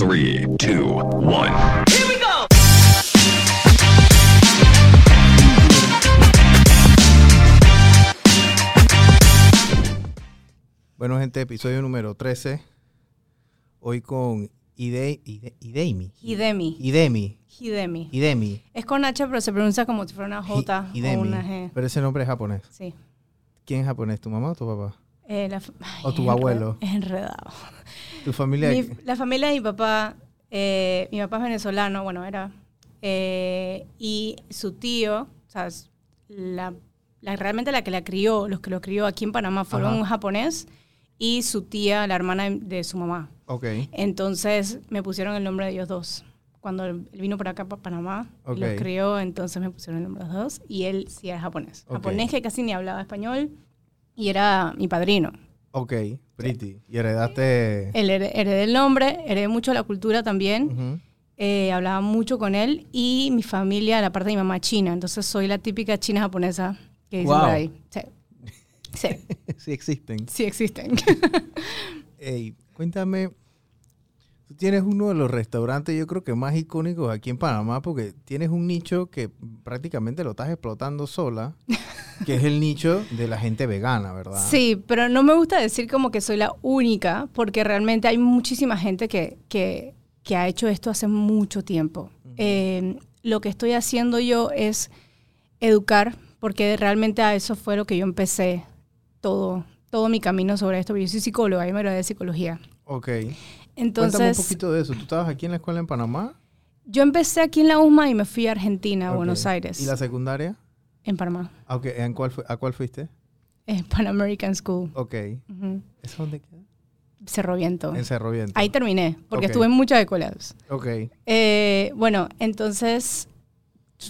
Three, two, one. Bueno, gente, episodio número 13. Hoy con Ide, Ide, Ideimi. Hidemi. Idemi. Hidemi. Idemi. Es con H, pero se pronuncia como si fuera una J Hi- o una G. Pero ese nombre es japonés. Sí. ¿Quién es japonés? ¿Tu mamá o tu papá? Eh, la fa- Ay, O tu abuelo. Es enredado. ¿Tu familia? Mi- la familia de mi papá, eh, mi papá es venezolano, bueno, era. eh, y su tío, o sea, es la, la- realmente la que la crió, los que lo crió aquí en Panamá fueron Ajá. un japonés y su tía, la hermana de, de su mamá. Ok. Entonces me pusieron el nombre de ellos dos. Cuando él vino por acá, para Panamá, y Ok. los crió, entonces me pusieron el nombre de los dos. Y él sí era japonés. Ok. Japonés que casi ni hablaba español y era mi padrino. Ok. Pretty. Y heredaste... Hered- heredé el nombre, heredé mucho la cultura también. Eh, hablaba mucho con él y mi familia, la parte de mi mamá china. Entonces soy la típica china japonesa que dice Wow. por ahí. Sí. Sí, sí existen. sí existen. Ey, cuéntame. Tienes uno de los restaurantes, yo creo que más icónicos aquí en Panamá, porque tienes un nicho que prácticamente lo estás explotando sola, que es el nicho de la gente vegana, ¿verdad? Sí, pero no me gusta decir como que soy la única, porque realmente hay muchísima gente que, que, que ha hecho esto hace mucho tiempo. Eh, lo que estoy haciendo yo es educar, porque realmente a eso fue lo que yo empecé todo, todo mi camino sobre esto. Yo soy psicóloga, yo me gradué de psicología. Ok. Cuéntame un Entonces, poquito de eso. ¿Tú estabas aquí en la escuela en Panamá? yo empecé aquí en la USMA y me fui a Argentina, a Ok. Buenos Aires, ¿Y la secundaria? en Panamá, Ah, ok. ¿En cuál ¿A cuál fuiste? en Pan American School. Ok. Ujú. ¿Eso dónde queda? Cerro Viento. En Cerro Viento. Ahí terminé, porque Ok. estuve en muchas escuelas. Ok. Eh, bueno, entonces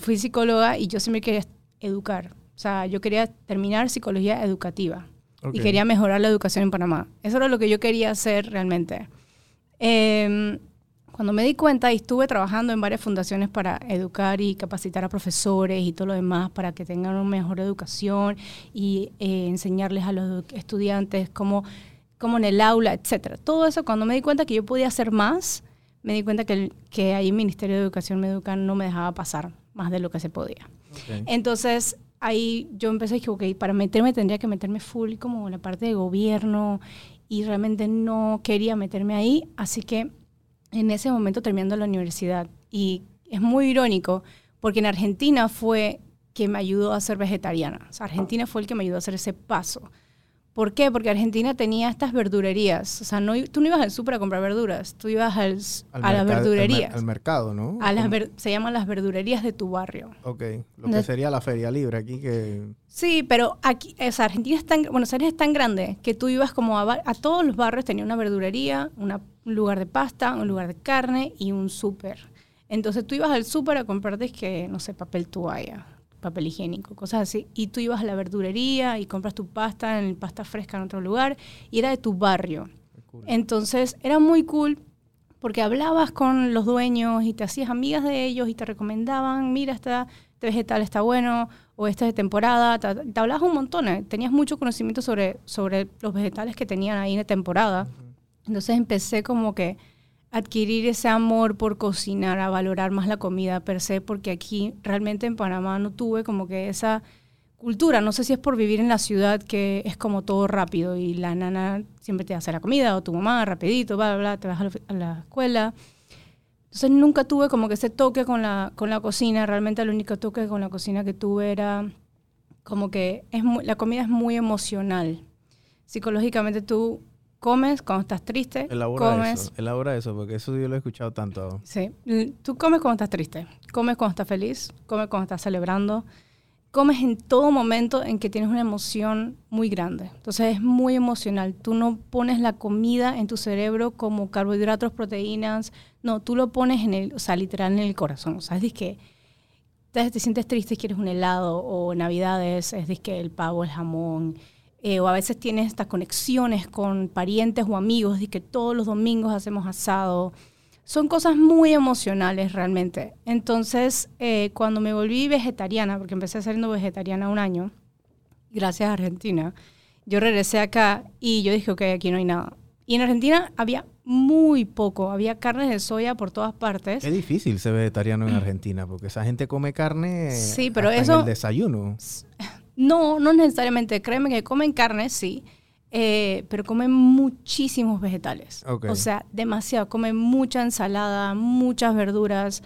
fui psicóloga y yo siempre quería educar. O sea, yo quería terminar psicología educativa ok. y quería mejorar la educación en Panamá. Eso era lo que yo quería hacer realmente. Eh, cuando me di cuenta y estuve trabajando en varias fundaciones para educar y capacitar a profesores y todo lo demás para que tengan una mejor educación y eh, enseñarles a los estudiantes cómo, cómo en el aula, etcétera. Todo eso, cuando me di cuenta que yo podía hacer más, me di cuenta que, el- que ahí el Ministerio de Educación me educan no me dejaba pasar más de lo que se podía. Entonces, ahí yo empecé a decir, ok, para meterme tendría que meterme full como en la parte de gobierno y realmente no quería meterme ahí, así que en ese momento terminando la universidad. Y es muy irónico porque en Argentina fue que me ayudó a ser vegetariana. Argentina fue el que me ayudó a hacer ese paso. ¿Por qué? Porque Argentina tenía estas verdurerías. O sea, no, tú no ibas al súper a comprar verduras, tú ibas al- Al a mercado- las verdurerías. Al, mercado, ¿no? a las ver- se llaman las verdurerías de tu barrio. Ok. Lo que sería la feria libre aquí que... Sí, pero aquí, o sea, Argentina es tan, Buenos Aires es tan grande que tú ibas como a, a todos los barrios, tenía una verdurería, una- un lugar de pasta, un lugar de carne y un súper. Entonces tú ibas al súper a comprarte, que, no sé, papel toalla, papel higiénico, cosas así. Y tú ibas a la verdurería y compras tu pasta, en pasta fresca en otro lugar, y era de tu barrio. Cool. Entonces era muy cool porque hablabas con los dueños y te hacías amigas de ellos y te recomendaban, mira, esta, este vegetal está bueno o este es de temporada. Te, te hablabas un montón, eh, tenías mucho conocimiento sobre, sobre los vegetales que tenían ahí de temporada. Entonces empecé como que adquirir ese amor por cocinar, a valorar más la comida per se, porque aquí realmente en Panamá no tuve como que esa cultura. No sé si es por vivir en la ciudad que es como todo rápido y la nana siempre te hace la comida o tu mamá rapidito, bla, bla, bla, te vas a la, escuela. Entonces nunca tuve como que ese toque con la, con la cocina. Realmente el único toque con la cocina que tuve era como que es la comida es muy emocional. Psicológicamente tú comes cuando estás triste, Elabora comes eso, elabora eso, porque eso yo lo he escuchado tanto. Sí, tú comes cuando estás triste, comes cuando estás feliz, comes cuando estás celebrando, comes en todo momento en que tienes una emoción muy grande. Entonces es muy emocional. Tú no pones la comida en tu cerebro como carbohidratos, proteínas, no, tú lo pones en el, o sea, literal en el corazón. O sea, es que te, te sientes triste quieres un helado, o Navidades es que el pavo, el jamón, eh, o a veces tienes estas conexiones con parientes o amigos, de que todos los domingos hacemos asado. Son cosas muy emocionales realmente. Entonces, eh, cuando me volví vegetariana, porque empecé siendo vegetariana un año, gracias a Argentina, yo regresé acá y yo dije, ok, aquí no hay nada. Y en Argentina había muy poco, había carnes de soya por todas partes. Es difícil ser vegetariano en Argentina porque esa gente come carne Sí, pero hasta eso- en el desayuno. No, no necesariamente, créeme que comen carne, sí, eh, pero comen muchísimos vegetales. Ok. O sea, demasiado, comen mucha ensalada, muchas verduras.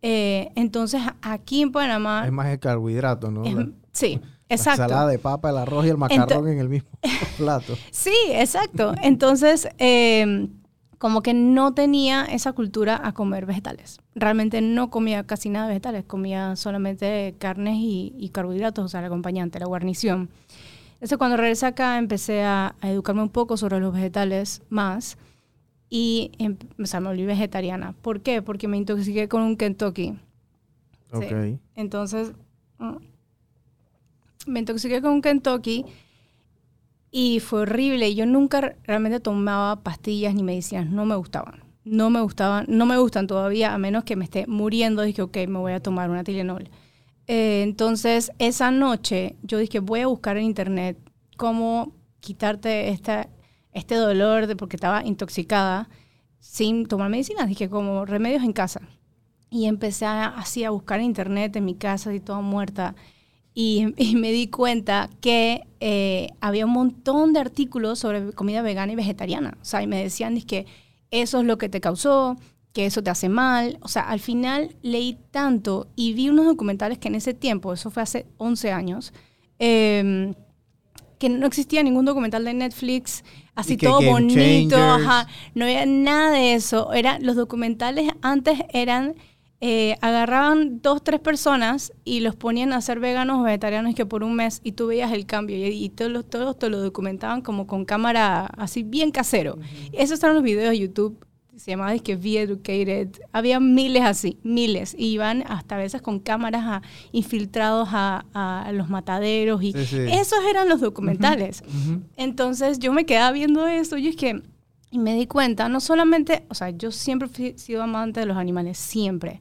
Eh, entonces, aquí en Panamá... Es más el carbohidrato, ¿no? es- La- sí, La exacto. ensalada de papa, el arroz y el macarrón en el mismo plato. Sí, exacto. Entonces, eh, como que no tenía esa cultura a comer vegetales. Realmente no comía casi nada de vegetales, comía solamente carnes y, y carbohidratos, o sea, el acompañante, la guarnición. Entonces, cuando regresé acá, empecé a, a educarme un poco sobre los vegetales más y em- o sea, me volví vegetariana. ¿Por qué? Porque me intoxiqué con un Kentucky. Sí. Ok. Entonces, mm, me intoxiqué con un Kentucky y fue horrible. Yo nunca re- realmente tomaba pastillas ni medicinas, no me gustaban. No me gustaban, no me gustan todavía, a menos que me esté muriendo. Dije, ok, me voy a tomar una Tylenol. Eh, entonces, esa noche yo dije, voy a buscar en internet cómo quitarte esta, este dolor de porque estaba intoxicada sin tomar medicinas. Dije, como remedios en casa. Y empecé así a buscar en internet en mi casa, y toda muerta. Y, y me di cuenta que eh, había un montón de artículos sobre comida vegana y vegetariana. O sea, y me decían que eso es lo que te causó, que eso te hace mal. O sea, al final leí tanto y vi unos documentales que en ese tiempo, eso fue hace 11 años, eh, que no existía ningún documental de Netflix así que todo bonito, ajá, no había nada de eso. Era, los documentales antes eran, eh, agarraban dos, tres personas y los ponían a ser veganos o vegetarianos que por un mes y tú veías el cambio y, y todos, los- todos te lo documentaban como con cámara así bien casero. Esos eran los videos de YouTube. Se llamaba es que Be Educated. Había miles así, miles. Y iban hasta a veces con cámaras a- infiltrados a, a los mataderos. Y Sí, sí. esos eran los documentales. Ujú. Entonces yo me quedaba viendo eso y es que y me di cuenta, no solamente, o sea, yo siempre he sido amante de los animales, siempre.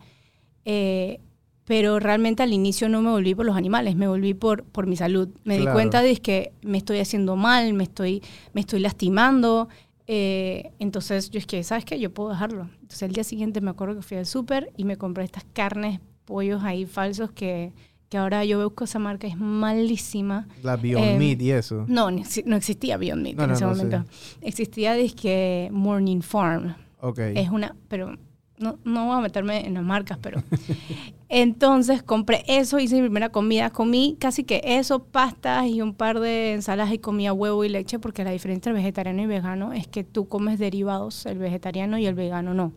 Eh, pero realmente al inicio no me volví por los animales, me volví por, por mi salud. Me Claro. di cuenta de que me estoy haciendo mal, me estoy, me estoy lastimando. eh, entonces yo es que, ¿sabes qué? Yo puedo dejarlo. Entonces el día siguiente me acuerdo que fui al súper y me compré estas carnes, pollos ahí falsos que, que ahora yo busco esa marca, es malísima. La Beyond Eh, Meat y eso. No, no existía Beyond Meat No, en no, ese no, momento. Existía disque Morning Farm. Ok. Es una, pero no, no voy a meterme en las marcas, pero... Entonces compré eso, hice mi primera comida. Comí casi que eso, pastas y un par de ensaladas y comía huevo y leche porque la diferencia entre vegetariano y vegano es que tú comes derivados, el vegetariano y el vegano no.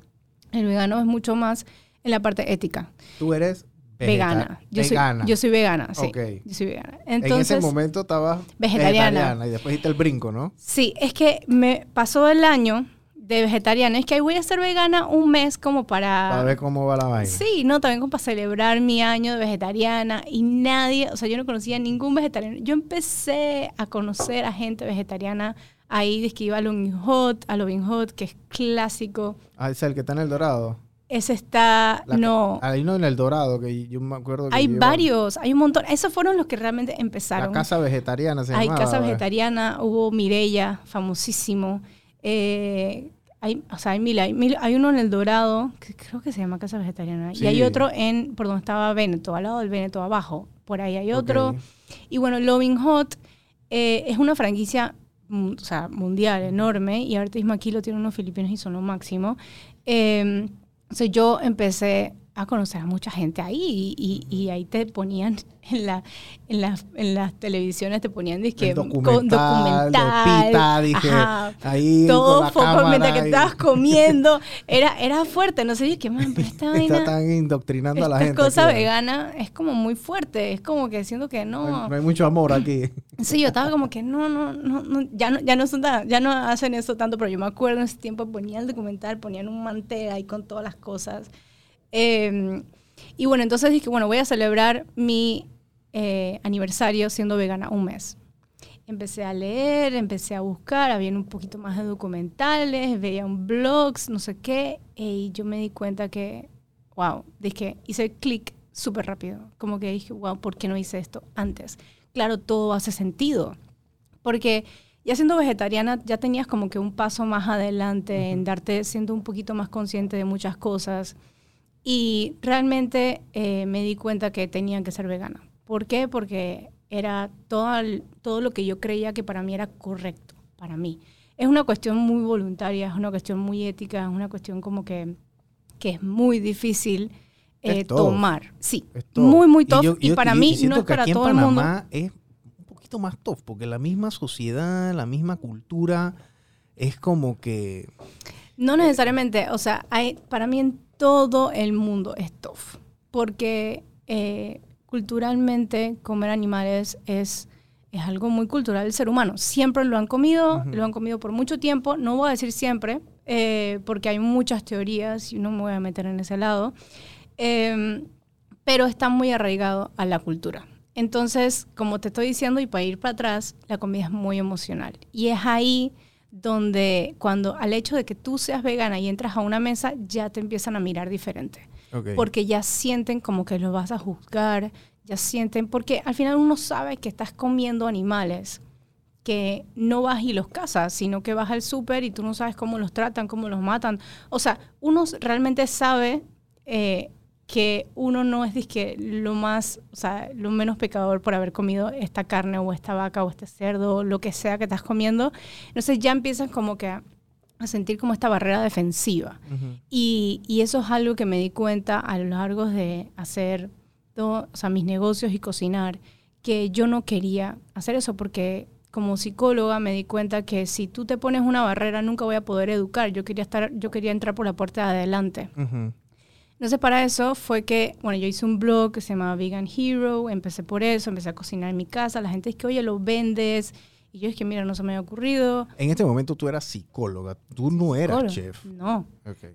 El vegano es mucho más en la parte ética. Tú eres Vegana. Yo vegana. soy, yo soy vegana, sí. Ok. Yo soy vegana. en Entonces, ese momento estabas vegetariana. y después hiciste el brinco, ¿no? Sí, es que me pasó el año de vegetariana. Es que ahí voy a ser vegana un mes como para... Para ver cómo va la vaina. Sí, no, también como para celebrar mi año de vegetariana y nadie, o sea, yo no conocía a ningún vegetariano. Yo empecé a conocer a gente vegetariana ahí, desde que iba a Hot, a Loving Hot, que es clásico. Ah, es el que está en el Dorado. Ese está, La- no, Hay uno en el Dorado que yo me acuerdo que hay varios, hay un montón. Esos fueron los que realmente La empezaron. casa vegetariana se Hay llamaba, casa vegetariana, hubo Mirella, famosísimo. Eh, hay, o sea, hay mil, hay mil- hay uno en El Dorado, que creo que se llama Casa Vegetariana, y hay otro en, por donde estaba Veneto, al lado del Veneto abajo, por ahí hay otro. Y bueno, Loving Hot eh, es una franquicia mm, o sea, mundial, enorme, y ahorita mismo aquí lo tienen unos filipinos y son lo máximo. Eh, entonces yo empecé a conocer a mucha gente ahí y, y- y ahí te ponían en, la, en, las, en las televisiones, te ponían dizque, El con- documental, de Pita, dije, ajá, ahí todo con foco mientras que estabas comiendo. Era, era fuerte, no sé, yo, qué pero esta vaina, Está tan indoctrinando a la esta gente. cosa aquí, ¿eh? vegana es como muy fuerte, es como que siento que No hay, no... no hay mucho amor aquí. Sí, yo estaba como que no, no, no, no, ya no, ya no son tan- ya no hacen eso tanto, pero yo me acuerdo en ese tiempo ponían el documental, ponían un mantel ahí con todas las cosas. Eh, y bueno, entonces dije, bueno, voy a celebrar mi eh, aniversario siendo vegana un mes. Empecé a leer, empecé a buscar, había un poquito más de documentales, veía un blogs, no sé qué, y yo me di cuenta que, wow, dije, hice clic súper rápido, como que dije, wow, ¿por qué no hice esto antes? Claro, todo hace sentido, porque ya siendo vegetariana ya tenías como que un paso más adelante en darte, siendo un poquito más consciente de muchas cosas. Y realmente eh, me di cuenta que tenía que ser vegana. ¿Por qué? Porque era todo, el- todo lo que yo creía que para mí era correcto, para mí. Es una cuestión muy voluntaria, es una cuestión muy ética, es una cuestión como que, que es muy difícil Es eh, tough. tomar. Sí, Es muy, muy tough. Y, yo- yo- para yo- mí y no es para todo el mundo. Es un poquito más tough, porque la misma sociedad, la misma cultura, es como que... No necesariamente, o sea, hay, para mí en todo el mundo es tough, porque eh, culturalmente comer animales es, es algo muy cultural del ser humano. Siempre lo han comido, lo han comido por mucho tiempo, no voy a decir siempre, eh, porque hay muchas teorías y no me voy a meter en ese lado, eh, pero está muy arraigado a la cultura. Entonces, como te estoy diciendo, y para ir para atrás, la comida es muy emocional. Y es ahí donde cuando al hecho de que tú seas vegana y entras a una mesa, ya te empiezan a mirar diferente. Porque ya sienten como que lo vas a juzgar, ya sienten, porque al final uno sabe que estás comiendo animales que no vas y los cazas, sino que vas al súper y tú no sabes cómo los tratan, cómo los matan. O sea, uno realmente sabe eh, que uno no es disque lo más, o sea, lo menos pecador por haber comido esta carne o esta vaca o este cerdo, lo que sea que estás comiendo. Entonces ya empiezas como que a, a sentir como esta barrera defensiva. Y, y eso es algo que me di cuenta a lo largo de hacer todo, o sea, mis negocios y cocinar, que yo no quería hacer eso porque como psicóloga me di cuenta que si tú te pones una barrera nunca voy a poder educar. Yo quería estar, yo quería entrar por la puerta de adelante. Ujú. Entonces para eso fue que, bueno, yo hice un blog que se llamaba Vegan Hero, empecé por eso, empecé a cocinar en mi casa, la gente es que, oye, lo vendes, y yo es que, mira, no se me había ocurrido. En este momento tú eras psicóloga, tú no eras Psicólogo. chef. No,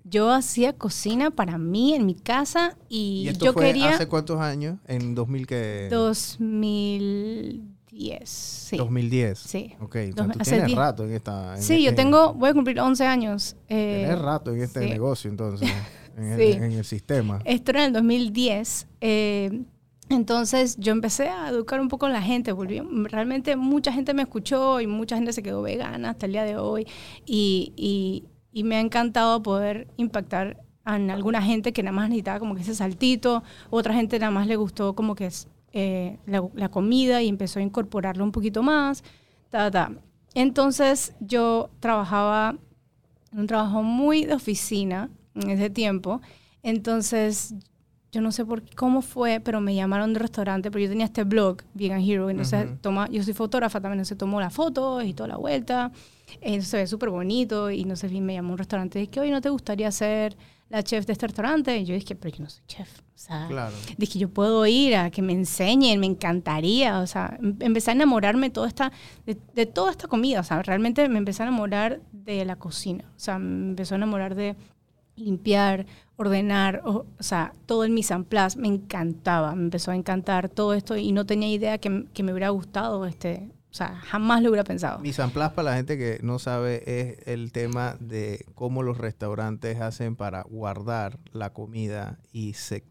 yo hacía cocina para mí en mi casa y, ¿Y esto yo fue quería hace cuántos años? En 2000 que... 2010, sí. 2010. Sí. Ok, o sea, Dos- tú hace tienes rato en esta... en- Sí, yo en- tengo, voy a cumplir 11 años. eh, Tienes rato en este sí. negocio, entonces, en, el, Sí. en el sistema. Esto era en el 2010. eh, entonces yo empecé a educar un poco a la gente. Volví, realmente mucha gente me escuchó y mucha gente se quedó vegana hasta el día de hoy. Y, y- y me ha encantado poder impactar a alguna gente que nada más necesitaba como que ese saltito. Otra gente nada más le gustó como que es, eh, la, la comida y empezó a incorporarlo un poquito más. Ta, ta. Entonces yo trabajaba en un trabajo muy de oficina en ese tiempo. Entonces, yo no sé por cómo fue, pero me llamaron de restaurante, pero yo tenía este blog, Vegan Hero, entonces Ujú. toma, yo soy fotógrafa también, entonces tomó las fotos y toda la vuelta, entonces se ve súper bonito, y no sé, me llamó un restaurante y dije, oye, ¿no te gustaría ser la chef de este restaurante? Y yo dije, pero yo no soy chef, o sea, Claro. dije, yo puedo ir a que me enseñen, me encantaría, o sea, em- empecé a enamorarme toda esta, de, de toda esta comida, o sea, realmente me empecé a enamorar de la cocina, o sea, me empezó a enamorar de limpiar, ordenar, o, sea, todo el mise en place, me encantaba, me empezó a encantar todo esto y no tenía idea que, que me hubiera gustado este, o sea, jamás lo hubiera pensado. Mise en place, para la gente que no sabe, es el tema de cómo los restaurantes hacen para guardar la comida y se-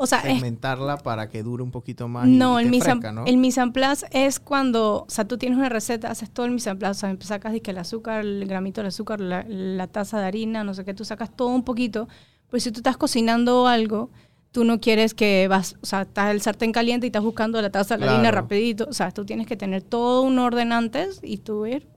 O sea, es segmentarla para que dure un poquito más. y No, el esté mise, en, fresca, ¿no? el mise en place es cuando, o sea, tú tienes una receta, haces todo el mise en place, o sea, sacas que el azúcar, el gramito de azúcar, la, la taza de harina, no sé qué, tú sacas todo un poquito, pues si tú estás cocinando algo, tú no quieres que vas, o sea, estás el sartén caliente y estás buscando la taza de la harina Claro. rapidito, o sea, tú tienes que tener todo un orden antes y tú ir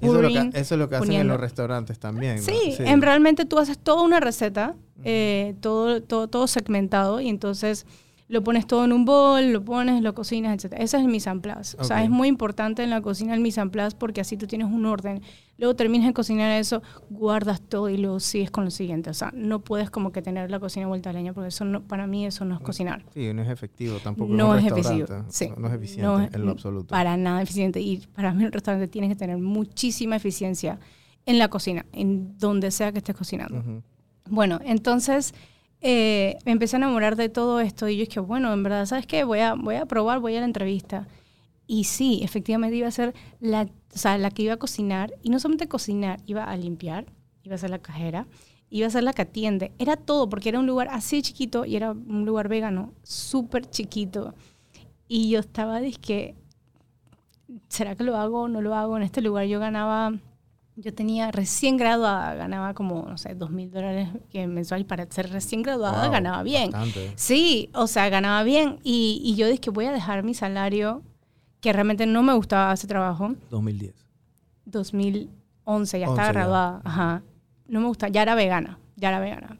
Eso es lo que, eso es lo que hacen en los restaurantes también. ¿no? Sí, en realmente tú haces toda una receta, eh, todo, todo, todo segmentado, y entonces lo pones todo en un bol, lo pones, lo cocinas, etc. Ese es el mise en place. O sea, es muy importante en la cocina el mise en place porque así tú tienes un orden. Luego terminas de cocinar eso, guardas todo y luego sigues con lo siguiente. O sea, no puedes como que tener la cocina vuelta a leña porque eso no, para mí eso no es cocinar. Sí, no es efectivo tampoco. No un es restaurante. efectivo. Sí. No, es eficiente No es- en lo absoluto. Para nada eficiente. Y para mí el restaurante tiene que tener muchísima eficiencia en la cocina, en donde sea que estés cocinando. Ujú. Bueno, entonces eh, me empecé a enamorar de todo esto y yo dije, bueno, en verdad, ¿sabes qué? Voy a, voy a probar, voy a la entrevista. Y sí, efectivamente iba a ser la, o sea, la que iba a cocinar, y no solamente cocinar, iba a limpiar, iba a ser la cajera, iba a ser la que atiende. Era todo, porque era un lugar así chiquito y era un lugar vegano, súper chiquito. Y yo estaba, dizque, ¿será que lo hago o no lo hago? En este lugar yo ganaba, yo tenía recién graduada, ganaba como, no sé, dos mil dólares mensual para ser recién graduada, Wow, ganaba bien. bastante. Sí, o sea, ganaba bien. Y, y yo dije que voy a dejar mi salario, que realmente no me gustaba ese trabajo, 2010. 2011, ya 11 estaba ya. graduada. Ajá. No me gusta, ya era vegana, ya era vegana.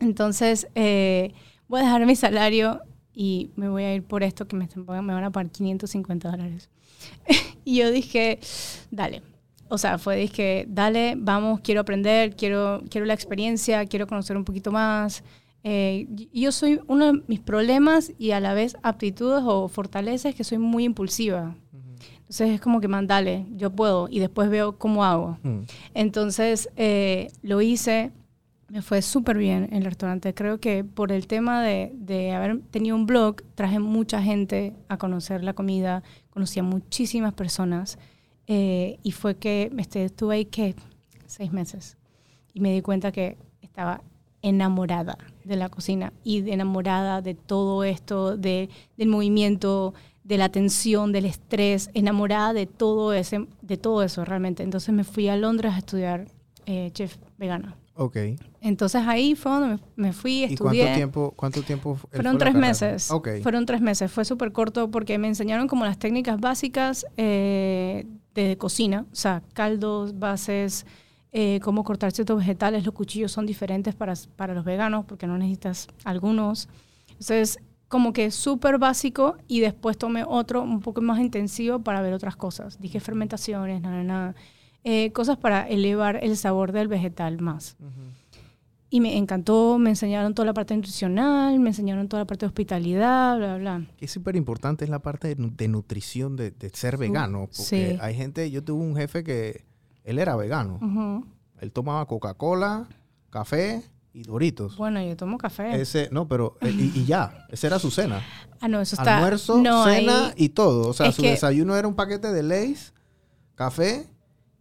Entonces, eh, voy a dejar mi salario y me voy a ir por esto que me, están pagando- me van a pagar 550 dólares. y yo dije, dale. O sea, fue, dije, dale, vamos, quiero aprender, quiero, quiero la experiencia, quiero conocer un poquito más. Eh, yo soy, uno de mis problemas y a la vez aptitudes o fortalezas que soy muy impulsiva. Entonces es como que, man, dale, yo puedo y después veo cómo hago. Mm. Entonces eh, lo hice, me fue súper bien en el restaurante. Creo que por el tema de, de haber tenido un blog, traje mucha gente a conocer la comida, conocí a muchísimas personas eh, y fue que estuve ahí, ¿qué? Seis meses. Y me di cuenta que estaba enamorada de la cocina y enamorada de todo esto, de, del movimiento, de la tensión, del estrés, enamorada de todo, ese, de todo eso realmente. Entonces me fui a Londres a estudiar eh, chef vegana. Ok. Entonces ahí fue donde me, fui, ¿Y estudié. cuánto tiempo, cuánto tiempo Fueron tres carrera? meses. Ok. Fueron tres meses. Fue súper corto porque me enseñaron como las técnicas básicas eh, de cocina. O sea, caldos, bases, eh, cómo cortar ciertos vegetales. Los cuchillos son diferentes para, para los veganos porque no necesitas algunos. Entonces, como que súper básico y después tomé otro un poco más intensivo para ver otras cosas. Dije fermentaciones, nada, nada. Eh, cosas para elevar el sabor del vegetal más. Y me encantó, me enseñaron toda la parte nutricional, me enseñaron toda la parte de hospitalidad, bla, bla. Que es súper importante es la parte de, nu- de nutrición de, de ser vegano. Porque sí. hay gente, yo tuve un jefe que él era vegano. Él tomaba Coca-Cola, café y Doritos. Bueno, yo tomo café. Ese, no, pero, eh, y, y ya, esa era su cena. ah, no, eso está... Almuerzo, no, cena ahí- y todo. O sea, su que- desayuno era un paquete de Lay's, café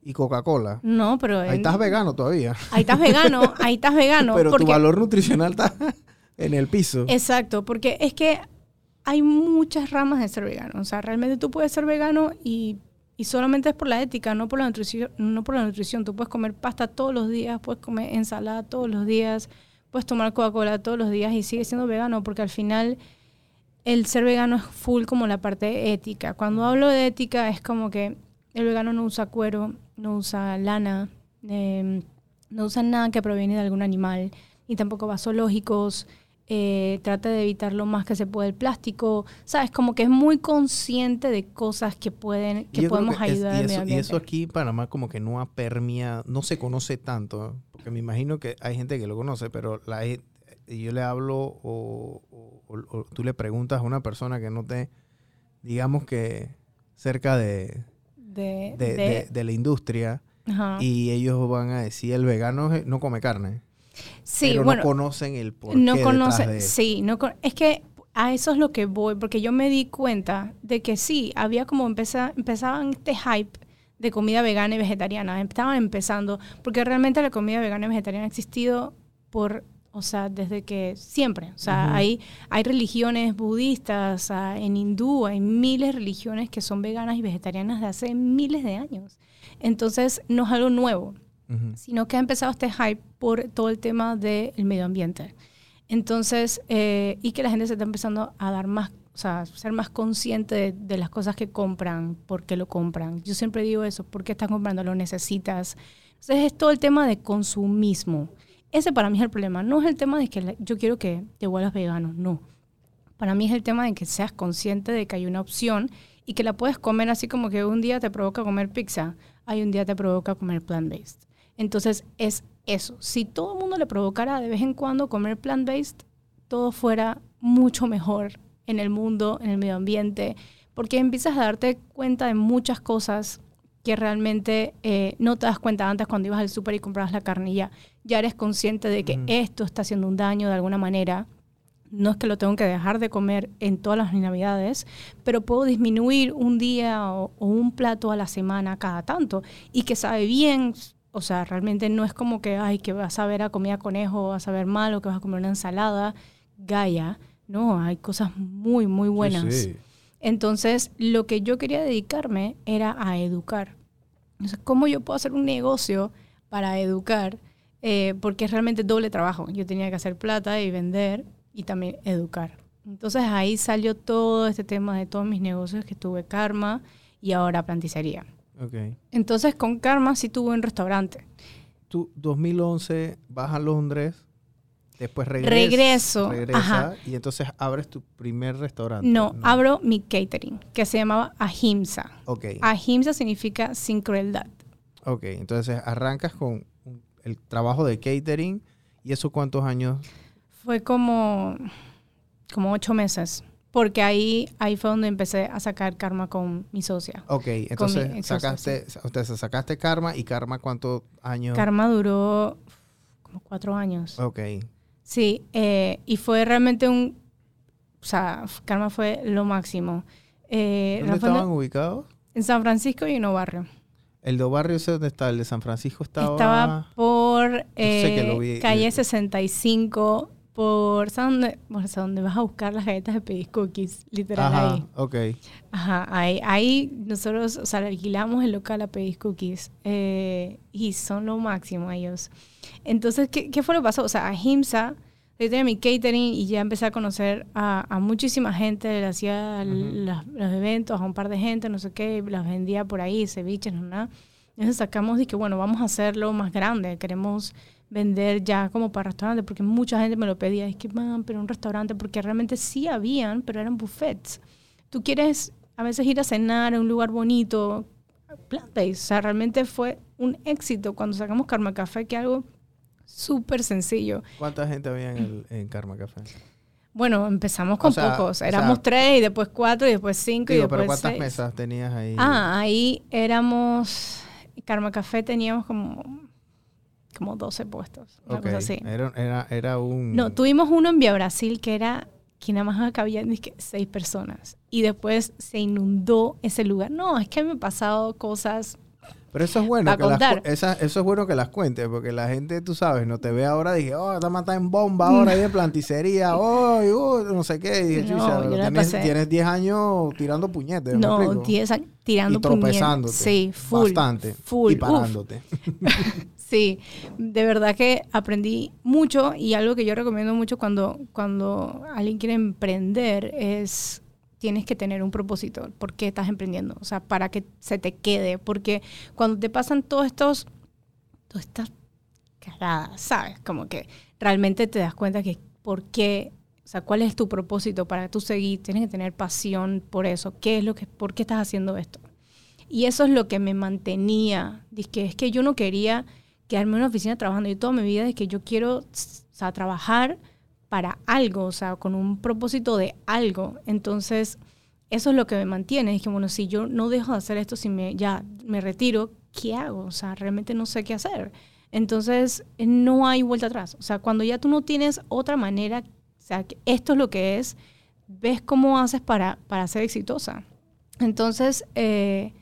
y Coca-Cola. No, pero... Ahí en- estás vegano todavía. Ahí estás vegano, ahí estás vegano. pero porque, tu valor nutricional está en el piso. Exacto, porque es que hay muchas ramas de ser vegano. O sea, realmente tú puedes ser vegano y, y solamente es por la ética, no por la nutrición. No por la nutrición. Tú puedes comer pasta todos los días, puedes comer ensalada todos los días, puedes tomar Coca-Cola todos los días y sigues siendo vegano porque al final el ser vegano es full como la parte ética. Cuando hablo de ética es como que el vegano no usa cuero, no usa lana, eh, no usa nada que proviene de algún animal, ni tampoco va a zoológicos, eh, trata de evitar lo más que se puede el plástico, ¿sabes? Como que es muy consciente de cosas que pueden, que podemos que es- ayudar y, al eso, y eso aquí en Panamá como que no apermia, no se conoce tanto, porque me imagino que hay gente que lo conoce, pero la, yo le hablo o, o- o- o tú le preguntas a una persona que no te, digamos que cerca de, de, de, de- de- de la industria, ajá. y ellos van a decir el vegano no come carne, sí, pero bueno, no conocen el por no qué conoce, detrás de eso. sí, no con- es que a eso es lo que voy, porque yo me di cuenta de que sí, había como empeza, empezaban este hype de comida vegana y vegetariana, estaban empezando, porque realmente la comida vegana y vegetariana ha existido por, o sea, desde que siempre, o sea, Ujú. hay, hay religiones budistas, en hindú hay miles de religiones que son veganas y vegetarianas de hace miles de años, entonces no es algo nuevo, Ujú. sino que ha empezado este hype por todo el tema del medio ambiente. Entonces, eh, y que la gente se está empezando a dar más, o sea, ser más consciente de, de las cosas que compran, por qué lo compran. Yo siempre digo eso, ¿por qué estás comprando? ¿Lo necesitas? Entonces, es todo el tema de consumismo. Ese para mí es el problema. No es el tema de que yo quiero que te vuelvas vegano, no. Para mí es el tema de que seas consciente de que hay una opción y que la puedes comer así como que un día te provoca comer pizza, hay un día te provoca comer plant-based. Entonces es eso. Si todo el mundo le provocara de vez en cuando comer plant-based, todo fuera mucho mejor en el mundo, en el medio ambiente, porque empiezas a darte cuenta de muchas cosas que realmente eh, no te das cuenta antes cuando ibas al súper y comprabas la carne y ya, eres consciente de que esto está haciendo un daño de alguna manera. No es que lo tengo que dejar de comer en todas las navidades, pero puedo disminuir un día o, o un plato a la semana cada tanto y que sabe bien. O sea, realmente no es como que, ay, que vas a ver a comida conejo, vas a ver mal o que vas a comer una ensalada. Gaia, no, hay cosas muy, muy buenas. Sí, sí. Entonces, lo que yo quería dedicarme era a educar. Entonces, ¿cómo yo puedo hacer un negocio para educar? Eh, porque es realmente doble trabajo. Yo tenía que hacer plata y vender y también educar. Entonces ahí salió todo este tema de todos mis negocios que tuve Karma y ahora planticería. Ok. Entonces con Karma sí tuve un restaurante. Tú, 2011, vas a Londres, después regresas. Regreso, Regresa, ajá. y entonces abres tu primer restaurante. No, abro mi catering, que se llamaba Ahimsa. Ok, Ahimsa significa sin crueldad. ok. Entonces arrancas con el trabajo de catering. ¿Y eso cuántos años? Fue como, como ocho meses, porque ahí, ahí fue donde empecé a sacar Karma con mi socia. Ok, entonces sacaste, entonces sacaste Karma y Karma cuántos años? Karma duró como cuatro años. Ok, Sí, eh, y fue realmente un... O sea, Karma fue lo máximo. Eh, ¿dónde Rafael- estaban ubicados? En San Francisco y en un barrio. El de Barrio, ese dónde está? El de San Francisco estaba... Estaba por eh, vi- calle eh, 65, por... ¿Sabes dónde? Bueno, ¿sabes dónde vas a buscar las galletas de Pedis Cookies? Literal Ajá, ahí. ok. Ajá, ahí, ahí nosotros, o sea, alquilamos el local a Pedis Cookies eh, y son lo máximo ellos. Entonces, ¿qué, qué fue lo que pasó? O sea, a Himsa, yo tenía mi catering y ya empecé a conocer a, a muchísima gente, le hacía l- Ujú. las- los eventos a un par de gente, no sé qué, las vendía por ahí, ceviches, no nada. Entonces sacamos y que, bueno, vamos a hacerlo más grande, queremos vender ya como para restaurantes, porque mucha gente me lo pedía, es que, man, pero un restaurante, porque realmente sí habían, pero eran buffets tú quieres a veces ir a cenar a un lugar bonito, plant-based. O sea, realmente fue un éxito cuando sacamos Karma Café, que algo súper sencillo. ¿Cuánta gente había en, el, en Karma Café? Bueno, empezamos con O sea, pocos. o Éramos sea, tres y después cuatro y después cinco y después pero ¿cuántas seis. mesas tenías ahí? Ah, ahí éramos... Karma Café teníamos como, como 12 puestos. Una Ok, cosa así. Era, era, era un... No, tuvimos uno en Via Brasil que era que nada más cabían dizque, seis personas. Y después se inundó ese lugar. No, es que me han pasado cosas. Pero eso es bueno que las, contar. esa- eso es bueno que las cuentes, porque la gente, tú sabes, no te ve ahora, dije, oh, está matada en bomba ahora ahí en planticería, oh, y, no sé qué. Y dije, No, "Chucha, yo pero la tienes, pasé. tienes 10 años tirando puñetes. ¿me No, explico? 10 años tirando y tropezándote. Sí, full. Bastante. Full. Y parándote. Sí, de verdad que aprendí mucho y algo que yo recomiendo mucho cuando, cuando alguien quiere emprender es tienes que tener un propósito. ¿Por qué estás emprendiendo? O sea, para que se te quede. Porque cuando te pasan todos estos, todas estas cagadas, ¿sabes? Como que realmente te das cuenta que por qué, o sea, cuál es tu propósito para tú seguir. Tienes que tener pasión por eso. ¿Qué es lo que, por qué estás haciendo esto? Y eso es lo que me mantenía. Dice es que yo no quería quedarme en una oficina trabajando. Yo toda mi vida es que yo quiero trabajar para algo, o sea, con un propósito de algo. Entonces, eso es lo que me mantiene. Dije, bueno, si yo no dejo de hacer esto, si me, ya me retiro, ¿qué hago? O sea, realmente no sé qué hacer. Entonces, no hay vuelta atrás. O sea, cuando ya tú no tienes otra manera, o sea, que esto es lo que es, ves cómo haces para, para ser exitosa. Entonces, eh,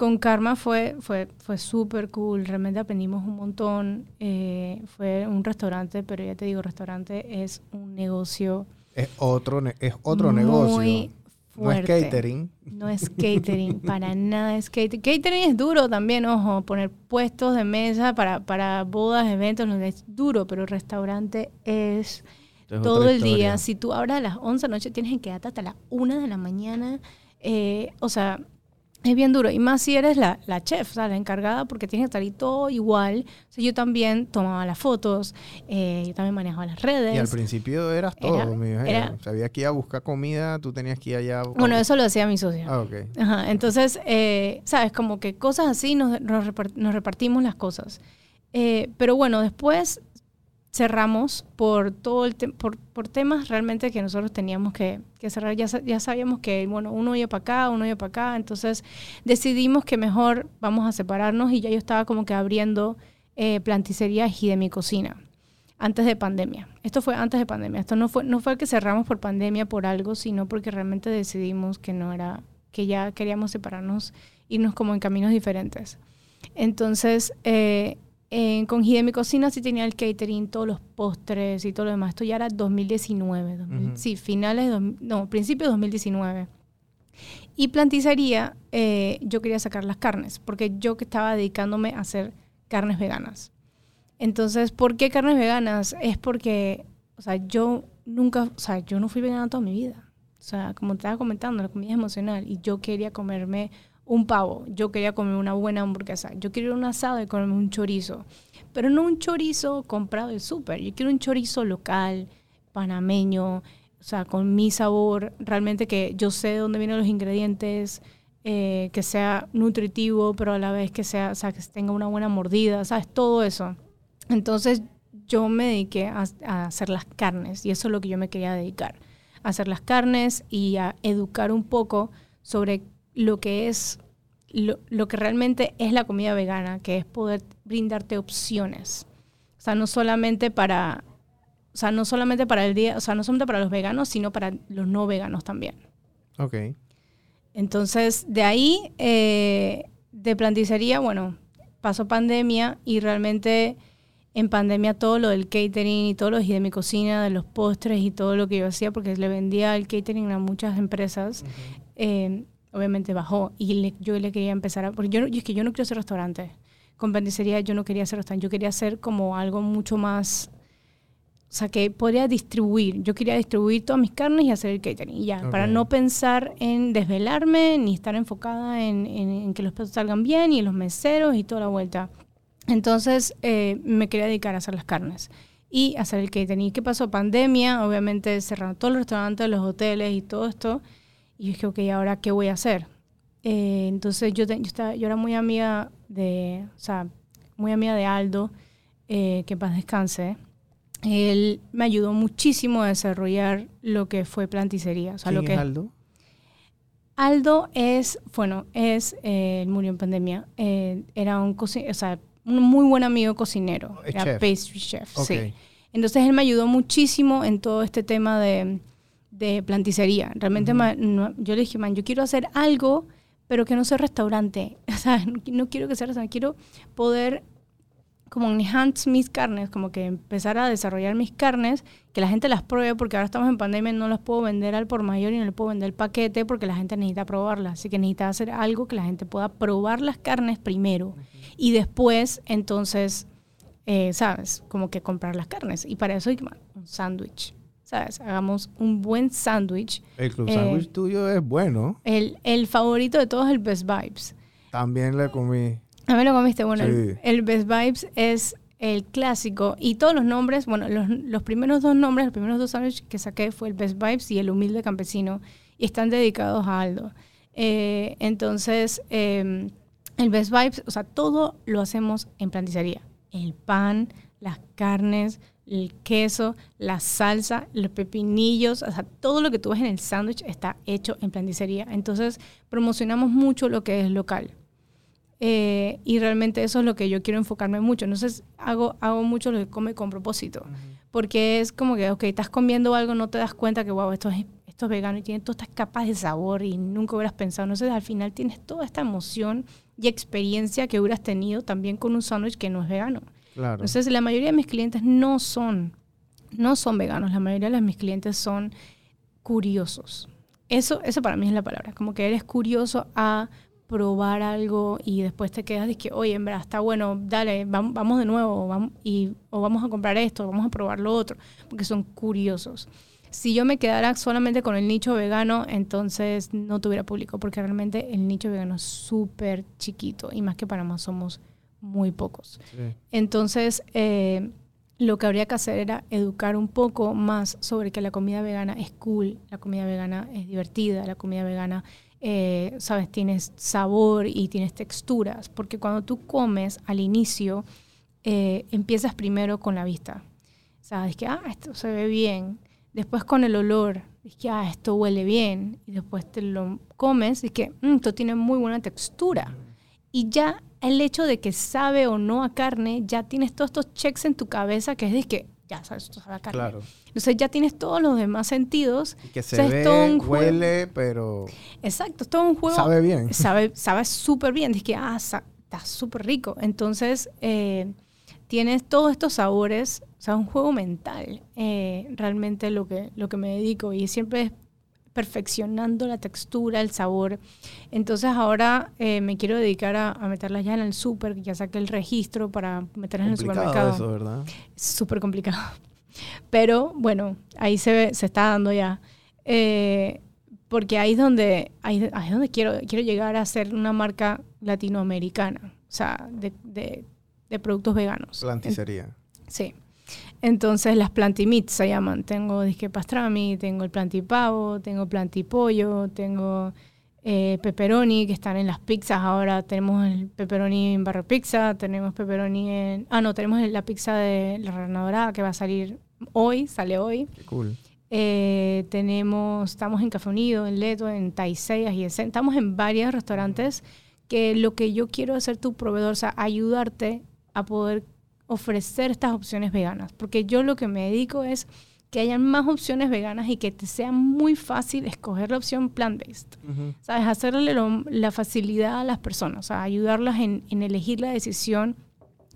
con Karma fue, fue, fue súper cool, realmente aprendimos un montón. eh, fue un restaurante, pero ya te digo, restaurante es un negocio Es otro, ne- es otro muy negocio. No es catering. No es catering, para nada es catering. Catering es duro también, ojo, poner puestos de mesa para, para bodas, eventos, no es duro, pero restaurante es Es todo el día. Si tú abras a las 11 de la noche, tienes que quedarte hasta las 1 de la mañana. Eh, o sea, es bien duro. Y más si eres la, la chef, o sea, la encargada, porque tienes que estar ahí todo igual. O sea, yo también tomaba las fotos, eh, yo también manejaba las redes. Y al principio eras todo, Era- mi era- Sabía que iba a buscar comida, tú tenías que ir allá. a- Bueno, eso lo hacía mi socio. Ah, ok. Ajá, entonces, eh, ¿sabes? Como que cosas así nos, nos repartimos las cosas. Eh, pero bueno, después cerramos por todo el te- por, por temas realmente que nosotros teníamos que, que cerrar. Ya, ya sabíamos que, bueno, uno iba para acá, uno iba para acá. Entonces decidimos que mejor vamos a separarnos y ya yo estaba como que abriendo eh, planticería y de mi cocina antes de pandemia. Esto fue antes de pandemia. Esto no fue, no fue que cerramos por pandemia por algo, sino porque realmente decidimos que no era, que ya queríamos separarnos, irnos como en caminos diferentes. Entonces, eh, en, con Gide mi cocina sí tenía el catering, todos los postres y todo lo demás. Esto ya era 2019, 2000 Ujú. sí, finales, dos- no, principios de 2019. Y planticería, eh, yo quería sacar las carnes, porque yo que estaba dedicándome a hacer carnes veganas. Entonces, ¿por qué carnes veganas? Es porque, o sea, yo nunca, o sea, yo no fui vegana toda mi vida. O sea, como te estaba comentando, la comida es emocional y yo quería comerme un pavo, yo quería comer una buena hamburguesa, yo quería un asado y comerme un chorizo, pero no un chorizo comprado del súper, yo quiero un chorizo local, panameño, o sea, con mi sabor, realmente que yo sé de dónde vienen los ingredientes, eh, que sea nutritivo, pero a la vez que sea, o sea, que tenga una buena mordida, ¿sabes? Todo eso. Entonces yo me dediqué a, a, hacer las carnes y eso es lo que yo me quería dedicar, a hacer las carnes y a educar un poco sobre lo que es, lo, lo que realmente es la comida vegana, que es poder brindarte opciones. O sea, no solamente para, o sea, no solamente para el día, o sea, no solamente para los veganos, sino para los no veganos también. Ok. Entonces, de ahí, eh, de planticería, bueno, pasó pandemia y realmente en pandemia todo lo del catering y todo lo de mi cocina, de los postres y todo lo que yo hacía, porque le vendía el catering a muchas empresas, eh, obviamente bajó. Y le- yo le quería empezar a... Porque yo, no- y es que yo no quiero hacer restaurante. Con planticería yo no quería hacer restaurante. Yo quería hacer como algo mucho más... O sea, que podría distribuir. Yo quería distribuir todas mis carnes y hacer el catering. Y ya, para no pensar en desvelarme ni estar enfocada en, en- en que los platos salgan bien y los meseros y toda la vuelta. Entonces eh, me quería dedicar a hacer las carnes y hacer el catering. ¿Y qué pasó? Pandemia, obviamente cerraron todos los restaurantes, los hoteles y todo esto. Y yo dije, ok, ¿ahora qué voy a hacer? Eh, entonces yo, te- yo, estaba, yo era muy amiga de, o sea, muy amiga de Aldo, eh, que paz descanse. Él me ayudó muchísimo a desarrollar lo que fue planticería. O sea, lo ¿Quién que es Aldo? Aldo es, bueno, es, eh, él murió en pandemia. Eh, era un o sea, un muy buen amigo cocinero. Es Era chef. pastry chef, Ok. sí. Entonces él me ayudó muchísimo en todo este tema de, de planticería. Realmente no- yo le dije, man, yo quiero hacer algo, pero que no sea restaurante. O sea, no, quiero que sea restaurante, quiero poder como enhance mis carnes, como que empezar a desarrollar mis carnes, que la gente las pruebe, porque ahora estamos en pandemia y no las puedo vender al por mayor y no le puedo vender el paquete porque la gente necesita probarlas. Así que necesita hacer algo que la gente pueda probar las carnes primero y después, entonces, eh, ¿sabes? Como que comprar las carnes. Y para eso hay que un sándwich, ¿sabes? Hagamos un buen sándwich. El club Eh, sándwich tuyo es bueno. El, el favorito de todos es el Best Vibes. También le comí. A mí lo comiste, bueno, el, Best Vibes es el clásico y todos los nombres, bueno, los, los primeros dos nombres, los primeros dos sándwiches que saqué fue el Best Vibes y el Humilde Campesino y están dedicados a Aldo. Eh, entonces, eh, el Best Vibes, o sea, todo lo hacemos en planticería. El pan, las carnes, el queso, la salsa, los pepinillos, o sea, todo lo que tú ves en el sándwich está hecho en planticería. Entonces, promocionamos mucho lo que es local. Eh, y realmente eso es lo que yo quiero enfocarme mucho. Entonces hago, hago mucho lo que come con propósito. Porque es como que, ok, estás comiendo algo, no te das cuenta que, wow, esto es, esto es vegano y tiene todas estas capas de sabor y nunca hubieras pensado. Entonces al final tienes toda esta emoción y experiencia que hubieras tenido también con un sándwich que no es vegano. Claro. Entonces la mayoría de mis clientes no son, no son veganos. La mayoría de mis clientes son curiosos. Eso, eso para mí es la palabra. Como que eres curioso a probar algo y después te quedas de que, oye, en verdad está bueno, dale, vam- vamos de nuevo, vamos, y, o vamos a comprar esto, vamos a probar lo otro, porque son curiosos. Si yo me quedara solamente con el nicho vegano, entonces no tuviera público, porque realmente el nicho vegano es súper chiquito y más que Panamá somos muy pocos. Sí. Entonces, eh, lo que habría que hacer era educar un poco más sobre que la comida vegana es cool, la comida vegana es divertida, la comida vegana, eh, sabes, tienes sabor y tienes texturas, porque cuando tú comes al inicio, eh, empiezas primero con la vista. Sabes que, ah, esto se ve bien. Después con el olor, es que, ah, esto huele bien. Y después te lo comes y es que, "Mm, esto tiene muy buena textura. Y ya el hecho de que sabe o no a carne, ya tienes todos estos checks en tu cabeza que es de que, ya sabes, esto sabe a carne. Claro. Entonces ya tienes todos los demás sentidos. Y que se O sea, es ve, todo un juego. huele, pero Exacto, es todo un juego. sabe bien. Sabe sabe súper bien. Es que, ah, está súper rico. Entonces, eh, tienes todos estos sabores. O sea, un juego mental. eh, realmente lo que, lo que me dedico. Y siempre es perfeccionando la textura, el sabor. Entonces ahora eh, me quiero dedicar a, a meterlas ya en el súper, que ya saqué el registro para meterlas en el Complicado supermercado. eso, ¿verdad? Es súper complicado. Pero bueno, ahí se, ve- se está dando ya. Eh, porque ahí es donde, ahí, ahí es donde quiero, quiero llegar a ser una marca latinoamericana, o sea, de, de- de productos veganos. Planticería. Sí. Entonces las plantimits se llaman. Tengo disque pastrami, tengo el plantipavo, tengo plantipollo, tengo eh, pepperoni que están en las pizzas. Ahora tenemos el pepperoni en barra pizza, tenemos pepperoni en... Ah, no, tenemos la pizza de la rana dorada que va a salir hoy, sale hoy. Qué cool. Eh, tenemos, estamos en Café Unido, en Leto, en Taisei, y estamos en varios restaurantes que lo que yo quiero es ser tu proveedor, o sea, ayudarte a poder ofrecer estas opciones veganas, porque yo lo que me dedico es que hayan más opciones veganas y que te sea muy fácil escoger la opción plant-based. ¿Sabes? Hacerle lo- la facilidad a las personas, o sea, ayudarlas en, en elegir la decisión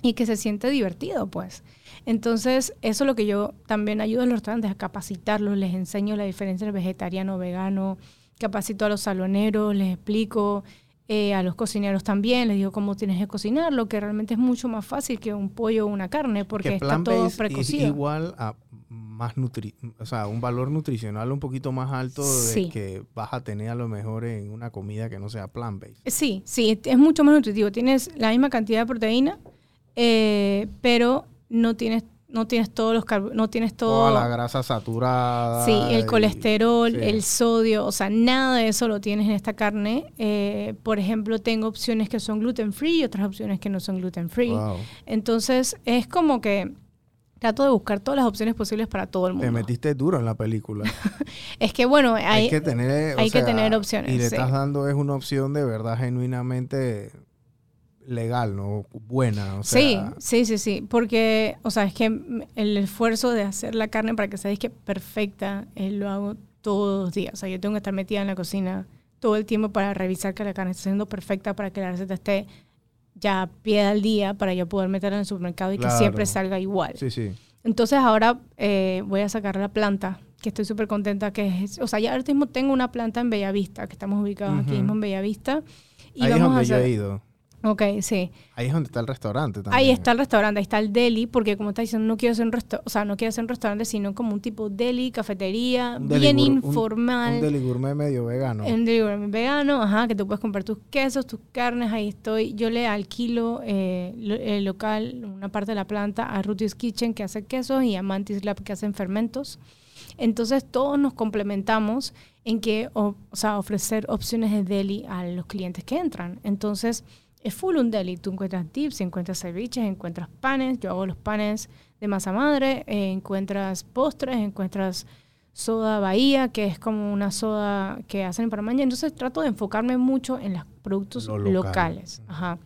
y que se siente divertido, pues. Entonces, eso es lo que yo también ayudo a los restaurantes a capacitarlos, les enseño la diferencia entre vegetariano, vegano, capacito a los saloneros, les explico eh, a los cocineros también, les digo cómo tienes que cocinarlo, que realmente es mucho más fácil que un pollo o una carne, porque que está todo plant-based es precocido. igual a más nutri o sea, un valor nutricional un poquito más alto de que vas a tener a lo mejor en una comida que no sea plant-based. Sí, sí, es mucho más nutritivo. Tienes la misma cantidad de proteína, eh, pero no tienes, no tienes todos los no tienes todo. Toda la grasa saturada. Sí, el y- colesterol, sí. el sodio, o sea, nada de eso lo tienes en esta carne. Eh, por ejemplo, tengo opciones que son gluten free y otras opciones que no son gluten free. Wow. Entonces, es como que trato de buscar todas las opciones posibles para todo el Te mundo. metiste duro en la película. Es que bueno, hay, hay, que tener, que opciones, Y le sí. estás dando es una opción de verdad genuinamente legal, ¿no? Buena. O sea, sí, sí, sí, sí, porque, o sea, es que el esfuerzo de hacer la carne para que sea que perfecta, eh, lo hago todos los días. O sea, yo tengo que estar metida en la cocina todo el tiempo para revisar que la carne esté siendo perfecta, para que la receta esté ya a pie al día, para yo poder meterla en el supermercado y que siempre salga igual. Sí, sí. Entonces ahora eh, voy a sacar la planta, que estoy súper contenta, que es, o sea, ya ahora mismo tengo una planta en Bellavista, que estamos ubicados aquí mismo en Bellavista. Y Ahí es vamos donde a yo he ido. Ok, sí. Ahí es donde está el restaurante también. Ahí está el restaurante, ahí está el deli, porque como está diciendo, no quiero hacer un restaurante, o sea, no quiero hacer un restaurante, sino como un tipo deli, cafetería, Un bien informal. Un deli gourmet medio vegano. Un deli gourmet vegano, ajá, que tú puedes comprar tus quesos, tus carnes, ahí estoy. Yo le alquilo eh, lo- el local, una parte de la planta, a Ruth's Kitchen, que hace quesos, y a Mantis Lab, que hacen fermentos. Entonces, todos nos complementamos en que, o, o sea, ofrecer opciones de deli a los clientes que entran. Entonces, es full un deli. Tú encuentras dips, encuentras ceviches, encuentras panes. Yo hago los panes de masa madre, eh, encuentras postres, encuentras soda Bahía, que es como una soda que hacen en Panamá. Entonces trato de enfocarme mucho en los productos Lo local. locales. Ajá.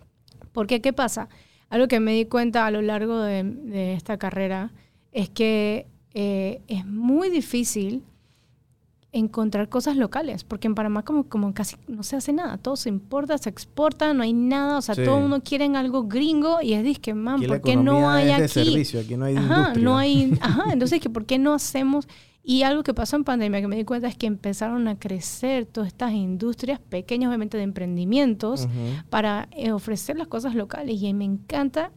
Porque, ¿qué pasa? Algo que me di cuenta a lo largo de, de esta carrera es que eh, es muy difícil encontrar cosas locales, porque en Panamá como, como casi no se hace nada, todo se importa, se exporta, no hay nada, o sea, Sí. todo el mundo quiere algo gringo y es disque, man, Aquí ¿por qué no hay es de aquí? servicio, aquí no hay Ajá, industria. no hay, ajá, entonces que por qué no hacemos y algo que pasó en pandemia que me di cuenta es que empezaron a crecer todas estas industrias pequeñas obviamente de emprendimientos para eh, ofrecer las cosas locales y me encanta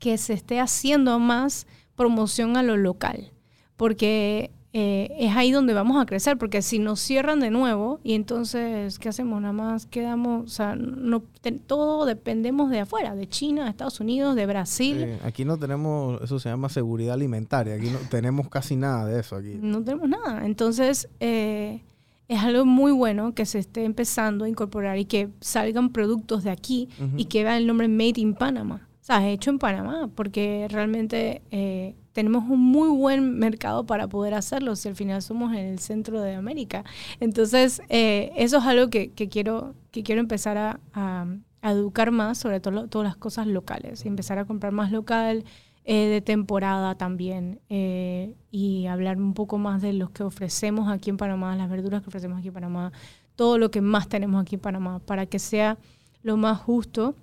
que se esté haciendo más promoción a lo local porque eh, es ahí donde vamos a crecer porque si nos cierran de nuevo y entonces qué hacemos nada más quedamos o sea no te- todo dependemos de afuera de China de Estados Unidos de Brasil Sí, aquí no tenemos, eso se llama seguridad alimentaria. Aquí no tenemos casi nada de eso aquí. no tenemos nada. Entonces, eh, es algo muy bueno que se esté empezando a incorporar y que salgan productos de aquí y que vea el nombre Made in Panama. O sea, hecho en Panamá, porque realmente eh, tenemos un muy buen mercado para poder hacerlo si al final somos en el centro de América. Entonces, eh, eso es algo que, que quiero, que quiero empezar a, a- a educar más sobre todo, todas las cosas locales y empezar a comprar más local, eh, de temporada también eh, y hablar un poco más de los que ofrecemos aquí en Panamá, las verduras que ofrecemos aquí en Panamá, todo lo que más tenemos aquí en Panamá, para que sea lo más justo,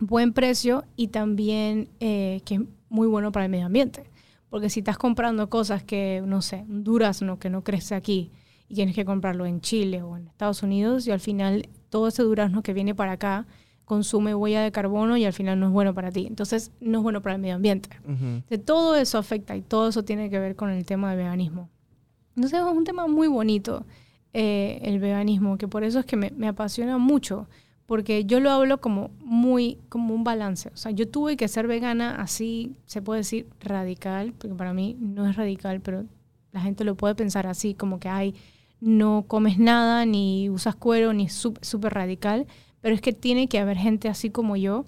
buen precio y también eh, que es muy bueno para el medio ambiente. Porque si estás comprando cosas que, no sé, un durazno que no crece aquí y tienes que comprarlo en Chile o en Estados Unidos y al final todo ese durazno que viene para acá consume huella de carbono y al final no es bueno para ti. Entonces no es bueno para el medio ambiente. De todo eso afecta y todo eso tiene que ver con el tema del veganismo. Entonces es un tema muy bonito eh, el veganismo, que por eso es que me, me apasiona mucho, porque yo lo hablo como muy, como un balance. O sea, yo tuve que ser vegana así, se puede decir radical, porque para mí no es radical, pero la gente lo puede pensar así, como que hay no comes nada, ni usas cuero, ni súper radical, pero es que tiene que haber gente así como yo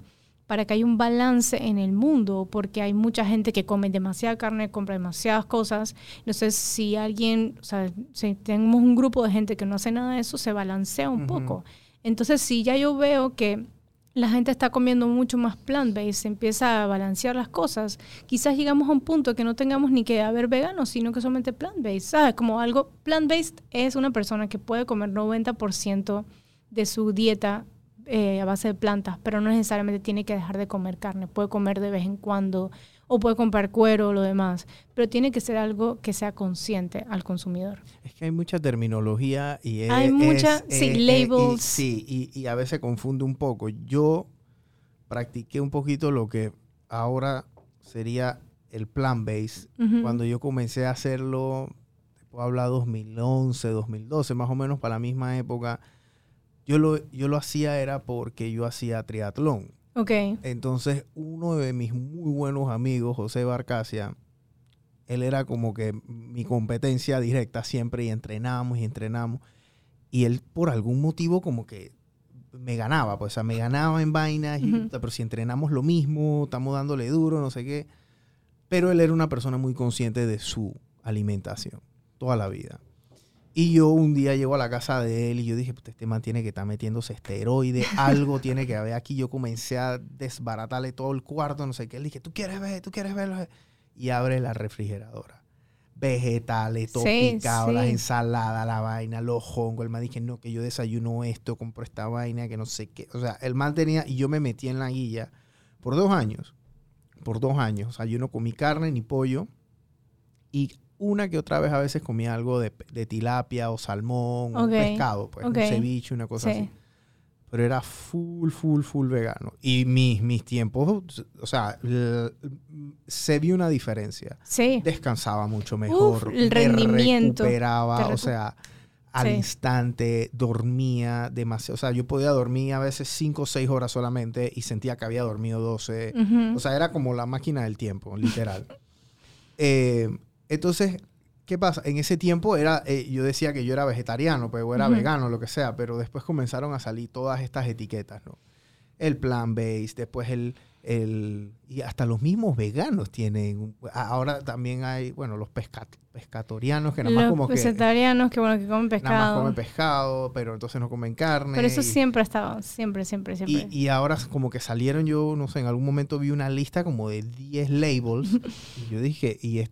para que haya un balance en el mundo, porque hay mucha gente que come demasiada carne, compra demasiadas cosas. Entonces, si alguien, o sea, si tenemos un grupo de gente que no hace nada de eso, se balancea un poco. Entonces, si ya yo veo que la gente está comiendo mucho más plant-based, se empieza a balancear las cosas, quizás llegamos a un punto que no tengamos ni que haber veganos, sino que solamente plant-based, ¿sabes? Como algo, plant-based es una persona que puede comer 90% de su dieta eh, a base de plantas, pero no necesariamente tiene que dejar de comer carne, puede comer de vez en cuando o puede comprar cuero o lo demás, pero tiene que ser algo que sea consciente al consumidor. Es que hay mucha terminología y es, Hay mucha- es- sí, es- labels. y- sí, y, y a veces confunde un poco. Yo practiqué un poquito lo que ahora sería el plan base. Cuando yo comencé a hacerlo, te puedo hablar 2011, 2012, más o menos para la misma época, yo lo, yo lo hacía era porque yo hacía triatlón. Ok, Entonces, uno de mis muy buenos amigos, José Barcasia, él era como que mi competencia directa siempre y entrenamos y entrenamos. Y él, por algún motivo, como que me ganaba, pues, o sea, me ganaba en vainas, pero si entrenamos lo mismo, estamos dándole duro, no sé qué. Pero él era una persona muy consciente de su alimentación, toda la vida. Y yo un día llego a la casa de él y yo dije, "Puta, este man tiene que estar metiéndose esteroide, algo tiene que haber aquí. Yo comencé a desbaratarle todo el cuarto, no sé qué. Le dije, ¿tú quieres ver? ¿Tú quieres verlo? Y abre la refrigeradora. Vegetales, todo Sí, picado, las sí. ensaladas, la vaina, los hongos. El man dije, no, que yo desayuno esto, compro esta vaina, que no sé qué. O sea, el man tenía, y yo me metí en la guilla por dos años. Por dos años. O sea, yo no comí carne ni pollo. Y una que otra vez a veces comía algo de, de tilapia o salmón o Ok, pescado, pues, ok. un ceviche, una cosa sí. así. Pero era full, full, full vegano. Y mis, mis tiempos, o sea, se vio una diferencia. Sí. Descansaba mucho mejor. el me rendimiento. recuperaba, Te o recu- sea, al Sí. instante, dormía demasiado. O sea, yo podía dormir a veces 5 o 6 horas solamente y sentía que había dormido 12. Ujú. O sea, era como la máquina del tiempo, literal. Eh, entonces, ¿qué pasa? En ese tiempo era, eh, yo decía que yo era vegetariano, pues, o era vegano, lo que sea, pero después comenzaron a salir todas estas etiquetas, ¿no? El plant-based, después el, el... Y hasta los mismos veganos tienen... Ahora también hay, bueno, los pesca- pescatorianos que nada más Los como que... vegetarianos que, bueno, que comen Nada más pescado. comen pescado, pero entonces no comen carne. Pero eso y- siempre ha estado, siempre, siempre, siempre. y, y ahora como que salieron, yo no sé, en algún momento vi una lista como de 10 labels. y yo dije, y, es-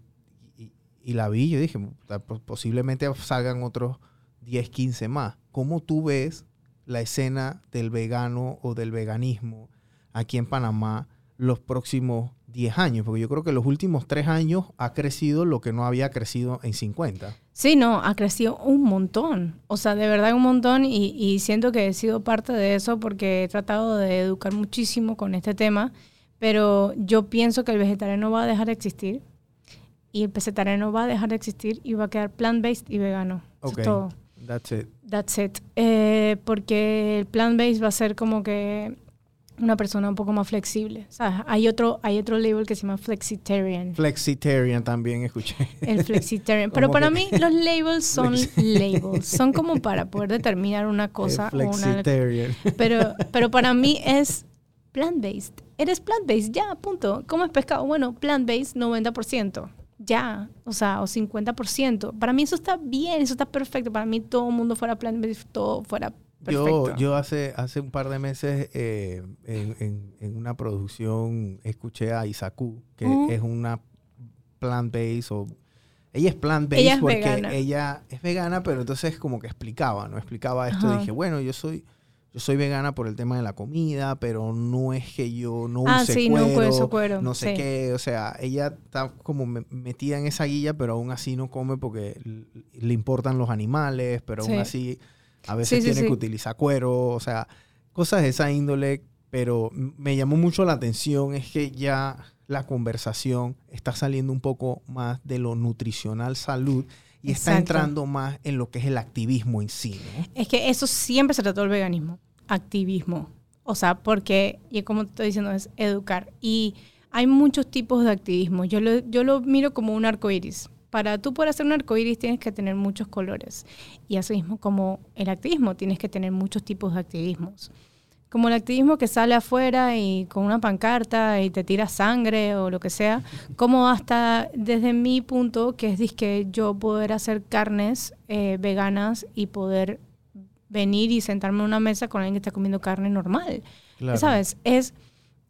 y, la vi, yo dije, "Puta, po- posiblemente salgan otros 10, 15 más. ¿Cómo tú ves la escena del vegano o del veganismo aquí en Panamá los próximos 10 años? Porque yo creo que los últimos 3 años ha crecido lo que no había crecido en 50. Sí, no, ha crecido un montón. O sea, de verdad un montón y, y siento que he sido parte de eso porque he tratado de educar muchísimo con este tema, pero yo pienso que el vegetariano va a dejar de existir y el vegetariano va a dejar de existir y va a quedar plant-based y vegano. Eso Ok. es todo. That's it. That's it. Eh, porque el plant-based va a ser como que una persona un poco más flexible. ¿sabes? Hay otro, hay otro label que se llama flexitarian. Flexitarian también escuché. El flexitarian. Pero para que- mí los labels son labels. Son como para poder determinar una cosa o una... Pero, pero para mí es plant-based. Eres plant-based, ya, punto. ¿Comes pescado? Bueno, plant-based 90%. Ya, o sea, o 50%. Para mí eso está bien, eso está perfecto. Para mí todo el mundo fuera plant-based, todo fuera perfecto. Yo, yo hace, hace un par de meses eh, en, en- en una producción escuché a Isaku, que es una plant-based o... Ella es plant-based porque vegana. ella es vegana, pero entonces como que explicaba, ¿no? Explicaba esto. Ajá. Dije, bueno, yo soy, yo soy vegana por el tema de la comida, pero no es que yo no Ah, use sí, no cuero, uso cuero, no sé sí. qué, o sea, ella está como me- metida en esa guilla, pero aún así no come porque le importan los animales, pero aún Sí. así a veces tiene que utilizar cuero, o sea, cosas de esa índole, pero me llamó mucho la atención es que ya la conversación está saliendo un poco más de lo nutricional salud y está entrando más en lo que es el activismo en sí, ¿no? Es que eso siempre se trató el veganismo, activismo. O sea, porque, y como te estoy diciendo, es educar. Y hay muchos tipos de activismo. Yo lo, yo lo miro como un arco iris. Para tú poder hacer un arco iris tienes que tener muchos colores. Y así mismo como el activismo, tienes que tener muchos tipos de activismos. Como el activismo que sale afuera y con una pancarta y te tira sangre o lo que sea, como hasta desde mi punto, que es que yo poder hacer carnes eh, veganas y poder venir y sentarme en una mesa con alguien que está comiendo carne normal. Claro. ¿Sabes? Es,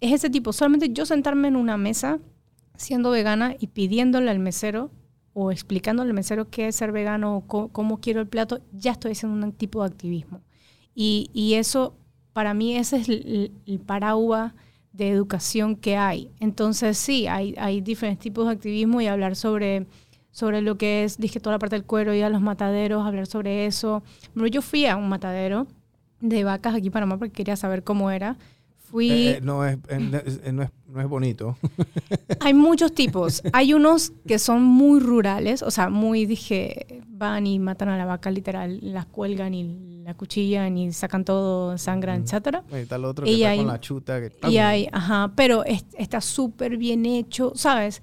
es ese tipo. Solamente yo sentarme en una mesa siendo vegana y pidiéndole al mesero o explicándole al mesero qué es ser vegano o co- cómo quiero el plato, ya estoy haciendo un tipo de activismo. Y, y eso, para mí, ese es el, el paraguas de educación que hay. Entonces, sí, hay, hay diferentes tipos de activismo y hablar sobre, sobre lo que es, dije, toda la parte del cuero, ir a los mataderos, hablar sobre eso. Bueno, yo fui a un matadero de vacas aquí en Panamá porque quería saber cómo era. Fui... Eh, eh, no, es, eh, eh, no, es, no es bonito. Hay muchos tipos. Hay unos que son muy rurales, o sea, muy, dije, van y matan a la vaca literal, las cuelgan y la cuchillan y sacan todo, sangran, etcétera. Ahí está el otro Y que está hay- con la chuta. Que, Y hay, ajá, pero es- está súper bien hecho, ¿sabes?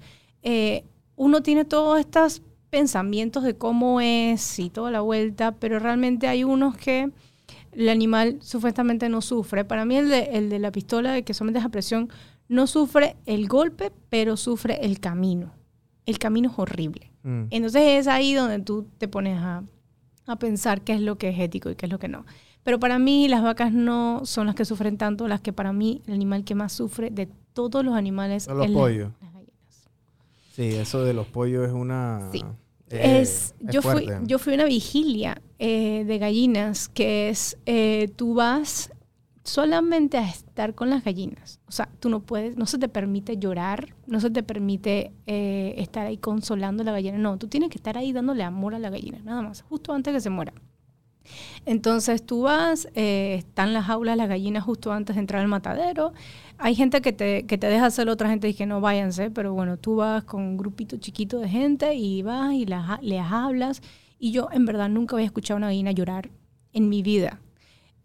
Uno tiene todos estos pensamientos de cómo es y toda la vuelta, pero realmente hay unos que el animal supuestamente no sufre. Para mí el de, el de la pistola de que sometes a presión no sufre el golpe, pero sufre el camino. El camino es horrible. Mm. Entonces es ahí donde tú te pones a, a pensar qué es lo que es ético y qué es lo que no. Pero para mí las vacas no son las que sufren tanto, las que para mí el animal que más sufre de todos los animales Son los es pollos. Sí, eso de los pollos es una... Sí. eh, es, yo, fui, yo fui una vigilia eh, de gallinas que es, eh, tú vas solamente a estar con las gallinas. O sea, tú no puedes, no se te permite llorar, no se te permite eh, estar ahí consolando a la gallina. No, tú tienes que estar ahí dándole amor a la gallina, nada más, justo antes que se muera. Entonces tú vas, eh, están las jaulas las gallinas justo antes de entrar al matadero. Hay gente que te, que te deja hacerlo, otra gente dice que no váyanse, pero bueno, tú vas con un grupito chiquito de gente y vas y las, les hablas. Y yo en verdad nunca había escuchado a una gallina llorar en mi vida.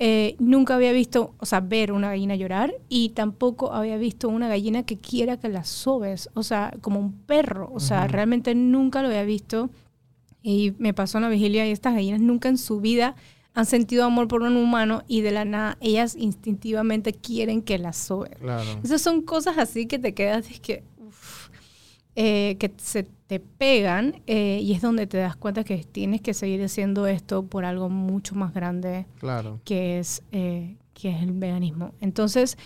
Eh, nunca había visto, o sea, ver una gallina llorar y tampoco había visto una gallina que quiera que la sobes, o sea, como un perro. O sea, realmente nunca lo había visto. Y me pasó en la vigilia y estas gallinas nunca en su vida han sentido amor por un humano y de la nada ellas instintivamente quieren que las sobe. Claro. Esas son cosas así que te quedas, es que, uf, eh, que se te pegan eh, y es donde te das cuenta que tienes que seguir haciendo esto por algo mucho más grande Claro. que es, eh, que es el veganismo. Entonces,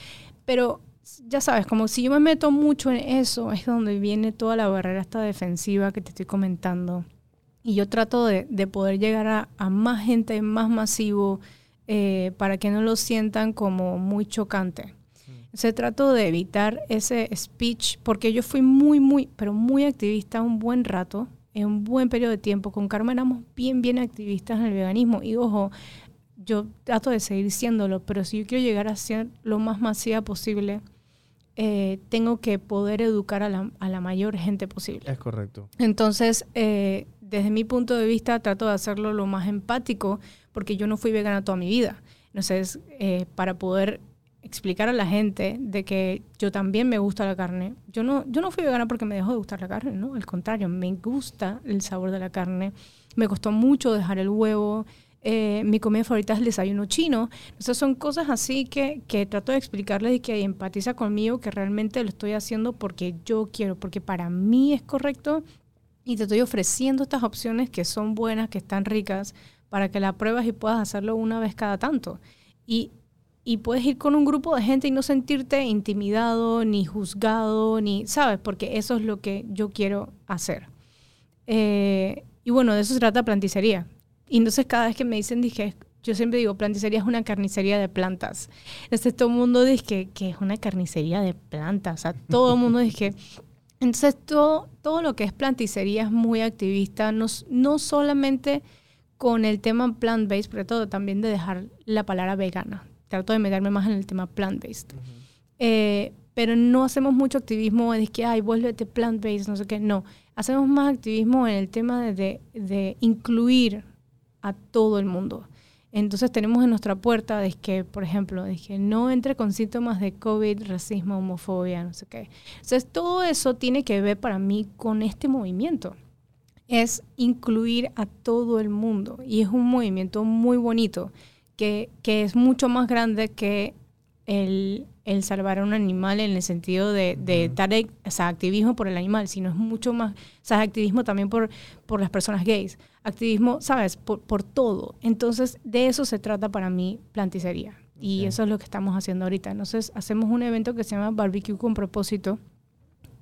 pero ya sabes, como si yo me meto mucho en eso, es donde viene toda la barrera esta defensiva que te estoy comentando. Y yo trato de, de poder llegar a, a más gente, más masivo, eh, para que no lo sientan como muy chocante. Se trato de evitar ese speech, porque yo fui muy, muy, pero muy activista un buen rato, en un buen periodo de tiempo. Con Carmen éramos bien, bien activistas en el veganismo. Y ojo, yo trato de seguir siéndolo, pero si yo quiero llegar a ser lo más masiva posible, eh, tengo que poder educar a la, a la mayor gente posible. Es correcto. Entonces, eh, desde mi punto de vista, trato de hacerlo lo más empático, porque yo no fui vegana toda mi vida. Entonces, eh, para poder explicar a la gente de que yo también me gusta la carne, yo no, yo no fui vegana porque me dejó de gustar la carne, ¿no? Al contrario, me gusta el sabor de la carne. Me costó mucho dejar el huevo. Eh, mi comida favorita es el desayuno chino. Entonces son cosas así que, que trato de explicarles y que empatiza conmigo, que realmente lo estoy haciendo porque yo quiero, porque para mí es correcto y te estoy ofreciendo estas opciones que son buenas, que están ricas, para que la pruebas y puedas hacerlo una vez cada tanto. Y, y puedes ir con un grupo de gente y no sentirte intimidado, ni juzgado, ni, ¿sabes? Porque eso es lo que yo quiero hacer. Eh, y bueno, de eso se trata planticería. Y entonces cada vez que me dicen, dije, yo siempre digo, planticería es una carnicería de plantas. Entonces todo el mundo dice que, es una carnicería de plantas. O sea, todo el mundo dice que... Entonces todo, todo lo que es planticería es muy activista, no, no solamente con el tema plant-based, pero todo también de dejar la palabra vegana. Trato de meterme más en el tema plant-based. Eh, pero no hacemos mucho activismo de que, ay, vuélvete plant-based, no sé qué. No, hacemos más activismo en el tema de, de incluir a todo el mundo. Entonces tenemos en nuestra puerta de que, por ejemplo, de que no entre con síntomas de COVID, racismo, homofobia, no sé qué. Entonces todo eso tiene que ver para mí con este movimiento. Es incluir a todo el mundo y es un movimiento muy bonito que, que es mucho más grande que el, el, salvar a un animal en el sentido de, de dar activismo por el animal, sino es mucho más, o sea, activismo también por, por las personas gays activismo, ¿sabes? Por, por todo. Entonces, de eso se trata para mí planticería. Y eso es lo que estamos haciendo ahorita. Entonces, hacemos un evento que se llama Barbecue con propósito,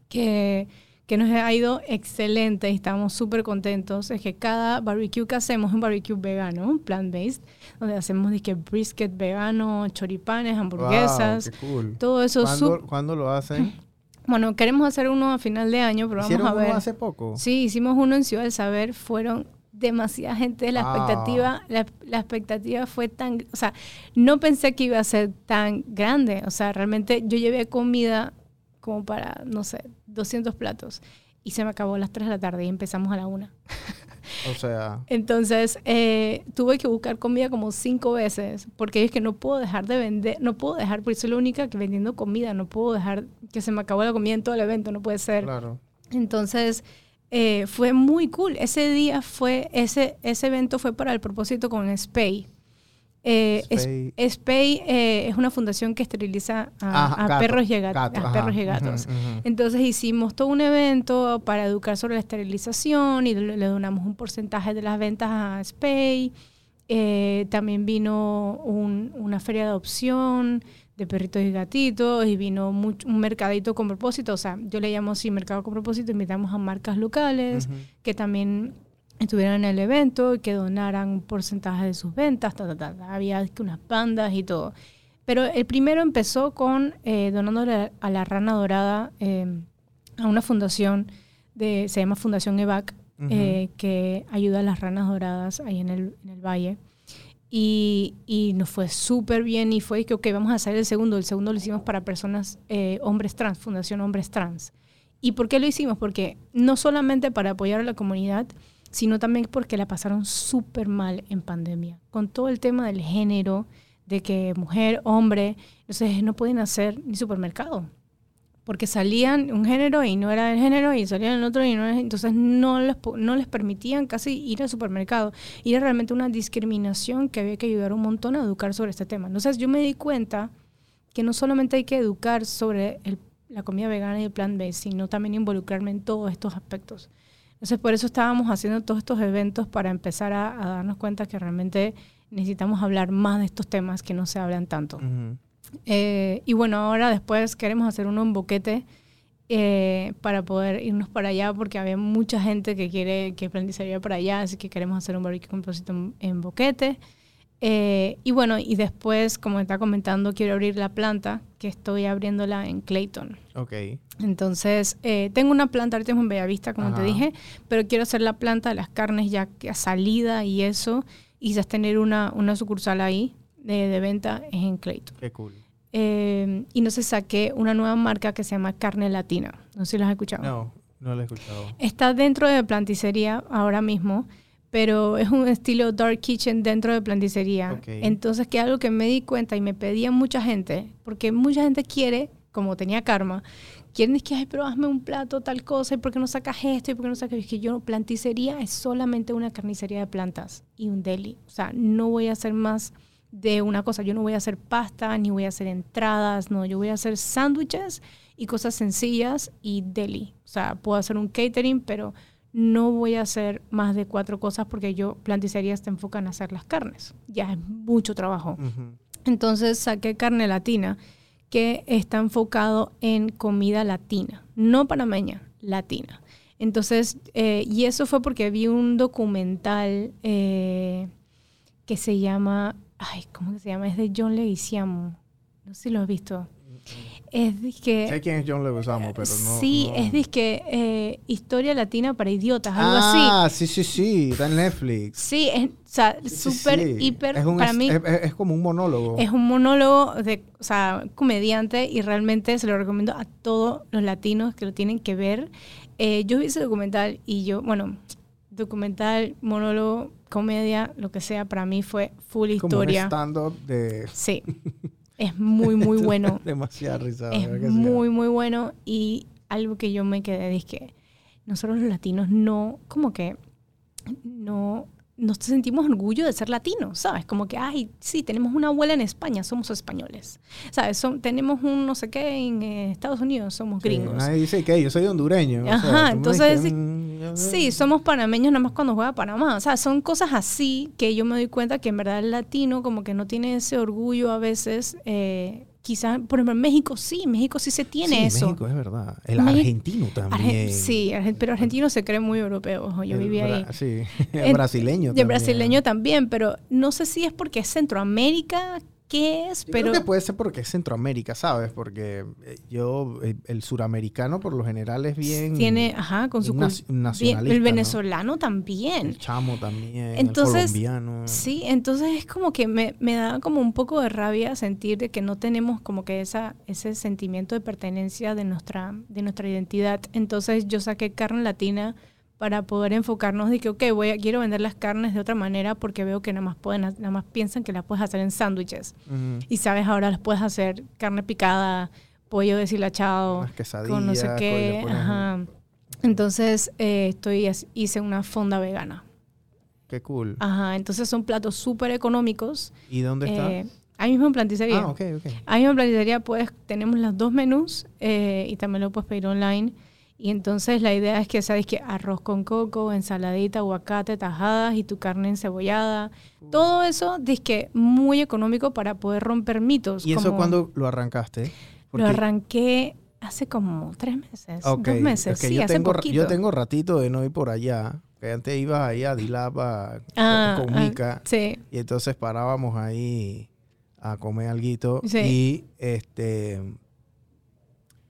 que, que nos ha ido excelente y estamos súper contentos. Es que cada barbecue que hacemos es un barbecue vegano, plant-based, donde hacemos que brisket vegano, choripanes, hamburguesas, todo eso. ¿Cuándo, ¿Cuándo lo hacen? Bueno, queremos hacer uno a final de año, pero vamos a ver. Uno hace poco? Sí, hicimos uno en Ciudad del Saber. Fueron demasiada gente, la expectativa, la, expectativa fue tan, o sea, no pensé que iba a ser tan grande, o sea, realmente yo llevé comida como para, no sé, 200 platos y se me acabó a las 3 de la tarde y empezamos a la 1. O sea. Entonces, eh, tuve que buscar comida como cinco veces, porque es que no puedo dejar de vender, no puedo dejar, porque soy la única que vendiendo comida, no puedo dejar que se me acabó la comida en todo el evento, no puede ser. Claro. Entonces, eh, fue muy cool. Ese día fue, ese, ese evento fue para el propósito con SPAY. Eh, SPAY, eh, es una fundación que esteriliza a, perros, y, perros y gatos. Entonces hicimos todo un evento para educar sobre la esterilización y le, donamos un porcentaje de las ventas a SPAY. Eh, también vino una feria de adopción de perritos y gatitos y vino un mercadito con propósito, o sea, yo le llamo así mercado con propósito, invitamos a marcas locales que también estuvieran en el evento y que donaran un porcentaje de sus ventas, había unas pandas y todo. Pero el primero empezó con eh, donándole a la rana dorada eh, a una fundación, de, se llama Fundación EVAC, eh, que ayuda a las ranas doradas ahí en el, en el valle. Y, y, nos fue súper bien y fue que, ok, vamos a hacer el segundo. El segundo lo hicimos para personas, eh, hombres trans, Fundación Hombres Trans. ¿Y por qué lo hicimos? Porque no solamente para apoyar a la comunidad, sino también porque la pasaron súper mal en pandemia, con todo el tema del género, de que mujer, hombre, entonces no pueden hacer ni supermercado porque salían un género y no era el género y salían el otro y no era, entonces no les, no les permitían casi ir al supermercado. Y era realmente una discriminación que había que ayudar un montón a educar sobre este tema. Entonces yo me di cuenta que no solamente hay que educar sobre la comida vegana y el plan B, sino también involucrarme en todos estos aspectos. Entonces por eso estábamos haciendo todos estos eventos para empezar a, darnos cuenta que realmente necesitamos hablar más de estos temas que no se hablan tanto. Eh, y bueno, ahora después queremos hacer uno en Boquete eh, para poder irnos para allá porque había mucha gente que quiere que aprendizaría para allá, así que queremos hacer un barbecue con en, en Boquete. Eh, y bueno, y después, como está comentando, quiero abrir la planta, que estoy abriéndola en Clayton. Ok. Entonces, tengo una planta ahorita en Bellavista, como te dije, pero quiero hacer la planta de las carnes ya a salida y eso, y quizás tener una, una sucursal ahí de, de venta es en Clayton. Qué cool. Eh, y no se saqué una nueva marca que se llama Carne Latina. No sé si lo has escuchado. No, no lo he escuchado. Está dentro de planticería ahora mismo, pero es un estilo dark kitchen dentro de planticería. Entonces, que algo que me di cuenta y me pedía mucha gente, porque mucha gente quiere, como tenía karma, quieren decir que, ay, pero hazme un plato, tal cosa, y por qué no sacas esto, y por qué no sacas... Es que yo, planticería es solamente una carnicería de plantas y un deli. O sea, no voy a hacer más de una cosa. Yo no voy a hacer pasta, ni voy a hacer entradas, no, yo voy a hacer sándwiches y cosas sencillas y deli. O sea, puedo hacer un catering, pero no voy a hacer más de cuatro cosas porque yo planticería está enfocada en hacer las carnes. Ya es mucho trabajo. Entonces saqué carne latina que está enfocado en comida latina, no panameña, latina. Entonces, eh, y eso fue porque vi un documental eh, que se llama, ay, ¿cómo que se llama? Es de John Leguizamo. No sé si lo has visto. Es que Sé quién es John Leguizamo, pero no. sí, no- es disque eh, historia latina para idiotas, algo ah, así. sí, sí, sí. Está en Netflix. Sí, es o sea, Sí, sí, súper, sí. hiper, Es un para mí es- es como un monólogo. es un monólogo de, o sea, comediante y realmente se lo recomiendo a todos los latinos que lo tienen que ver. Eh, yo vi ese documental y yo, bueno, documental, monólogo, comedia, lo que sea, para mí fue full como un historia. stand-up de. Sí, es muy, muy bueno. Demasiada risa. es ¿verdad que sí? muy, muy bueno y algo que yo me quedé es que nosotros los latinos no, como que no nos sentimos orgullo de ser latinos, ¿sabes? Como que, ay, sí, tenemos una abuela en España, somos españoles, ¿sabes? Son- tenemos un no sé qué en eh, Estados Unidos, somos Sí, gringos. nadie dice que yo soy hondureño. o sea, Ajá, el mundo entonces, dice, "Mm, yo soy-". Sí, somos panameños nada más cuando juega Panamá. O sea, son cosas así que yo me doy cuenta que en verdad el latino como que no tiene ese orgullo a veces. Eh, quizás, por ejemplo, en México sí, México sí se tiene Sí, eso. México es verdad. El argentino Argen- también. sí, pero argentino se cree muy europeo. Yo El viví bra- ahí. Sí, el brasileño Y también. el brasileño también, pero no sé si es porque es Centroamérica, qué es, Yo pero creo que puede ser porque es Centroamérica, ¿sabes? Porque eh, yo, eh, el suramericano por lo general es bien... tiene, ajá, con su naci- nacionalista, el ¿no? venezolano también. El chamo también, Entonces, el colombiano. Sí, entonces es como que me, me da como un poco de rabia sentir de que no tenemos como que esa, ese sentimiento de pertenencia de nuestra, de nuestra identidad. Entonces yo saqué carne latina para poder enfocarnos de que, ok, voy a, quiero vender las carnes de otra manera porque veo que nada más, pueden, nada más piensan que las puedes hacer en sándwiches. Y sabes, ahora las puedes hacer carne picada, pollo deshilachado, con no sé qué. Ajá. Entonces eh, estoy, hice una fonda vegana. Qué cool. Ajá, entonces son platos súper económicos. ¿Y dónde está? Eh, ahí mismo en planticería. ah, ok, ok. Ahí mismo en planticería pues, tenemos los dos menús eh, y también lo puedes pedir online. Y entonces la idea es que sabes que arroz con coco, ensaladita, aguacate, tajadas y tu carne encebollada. Todo eso que muy económico para poder romper mitos. ¿Y eso como cuándo lo arrancaste? Lo arranqué hace como tres meses, dos meses, ok, sí, yo hace tengo, poquito. Yo tengo ratito de no ir por allá. Que antes iba ahí a Dilapa Ah, con, con ah, Mica. Sí, Y entonces parábamos ahí a comer alguito. Sí. Y este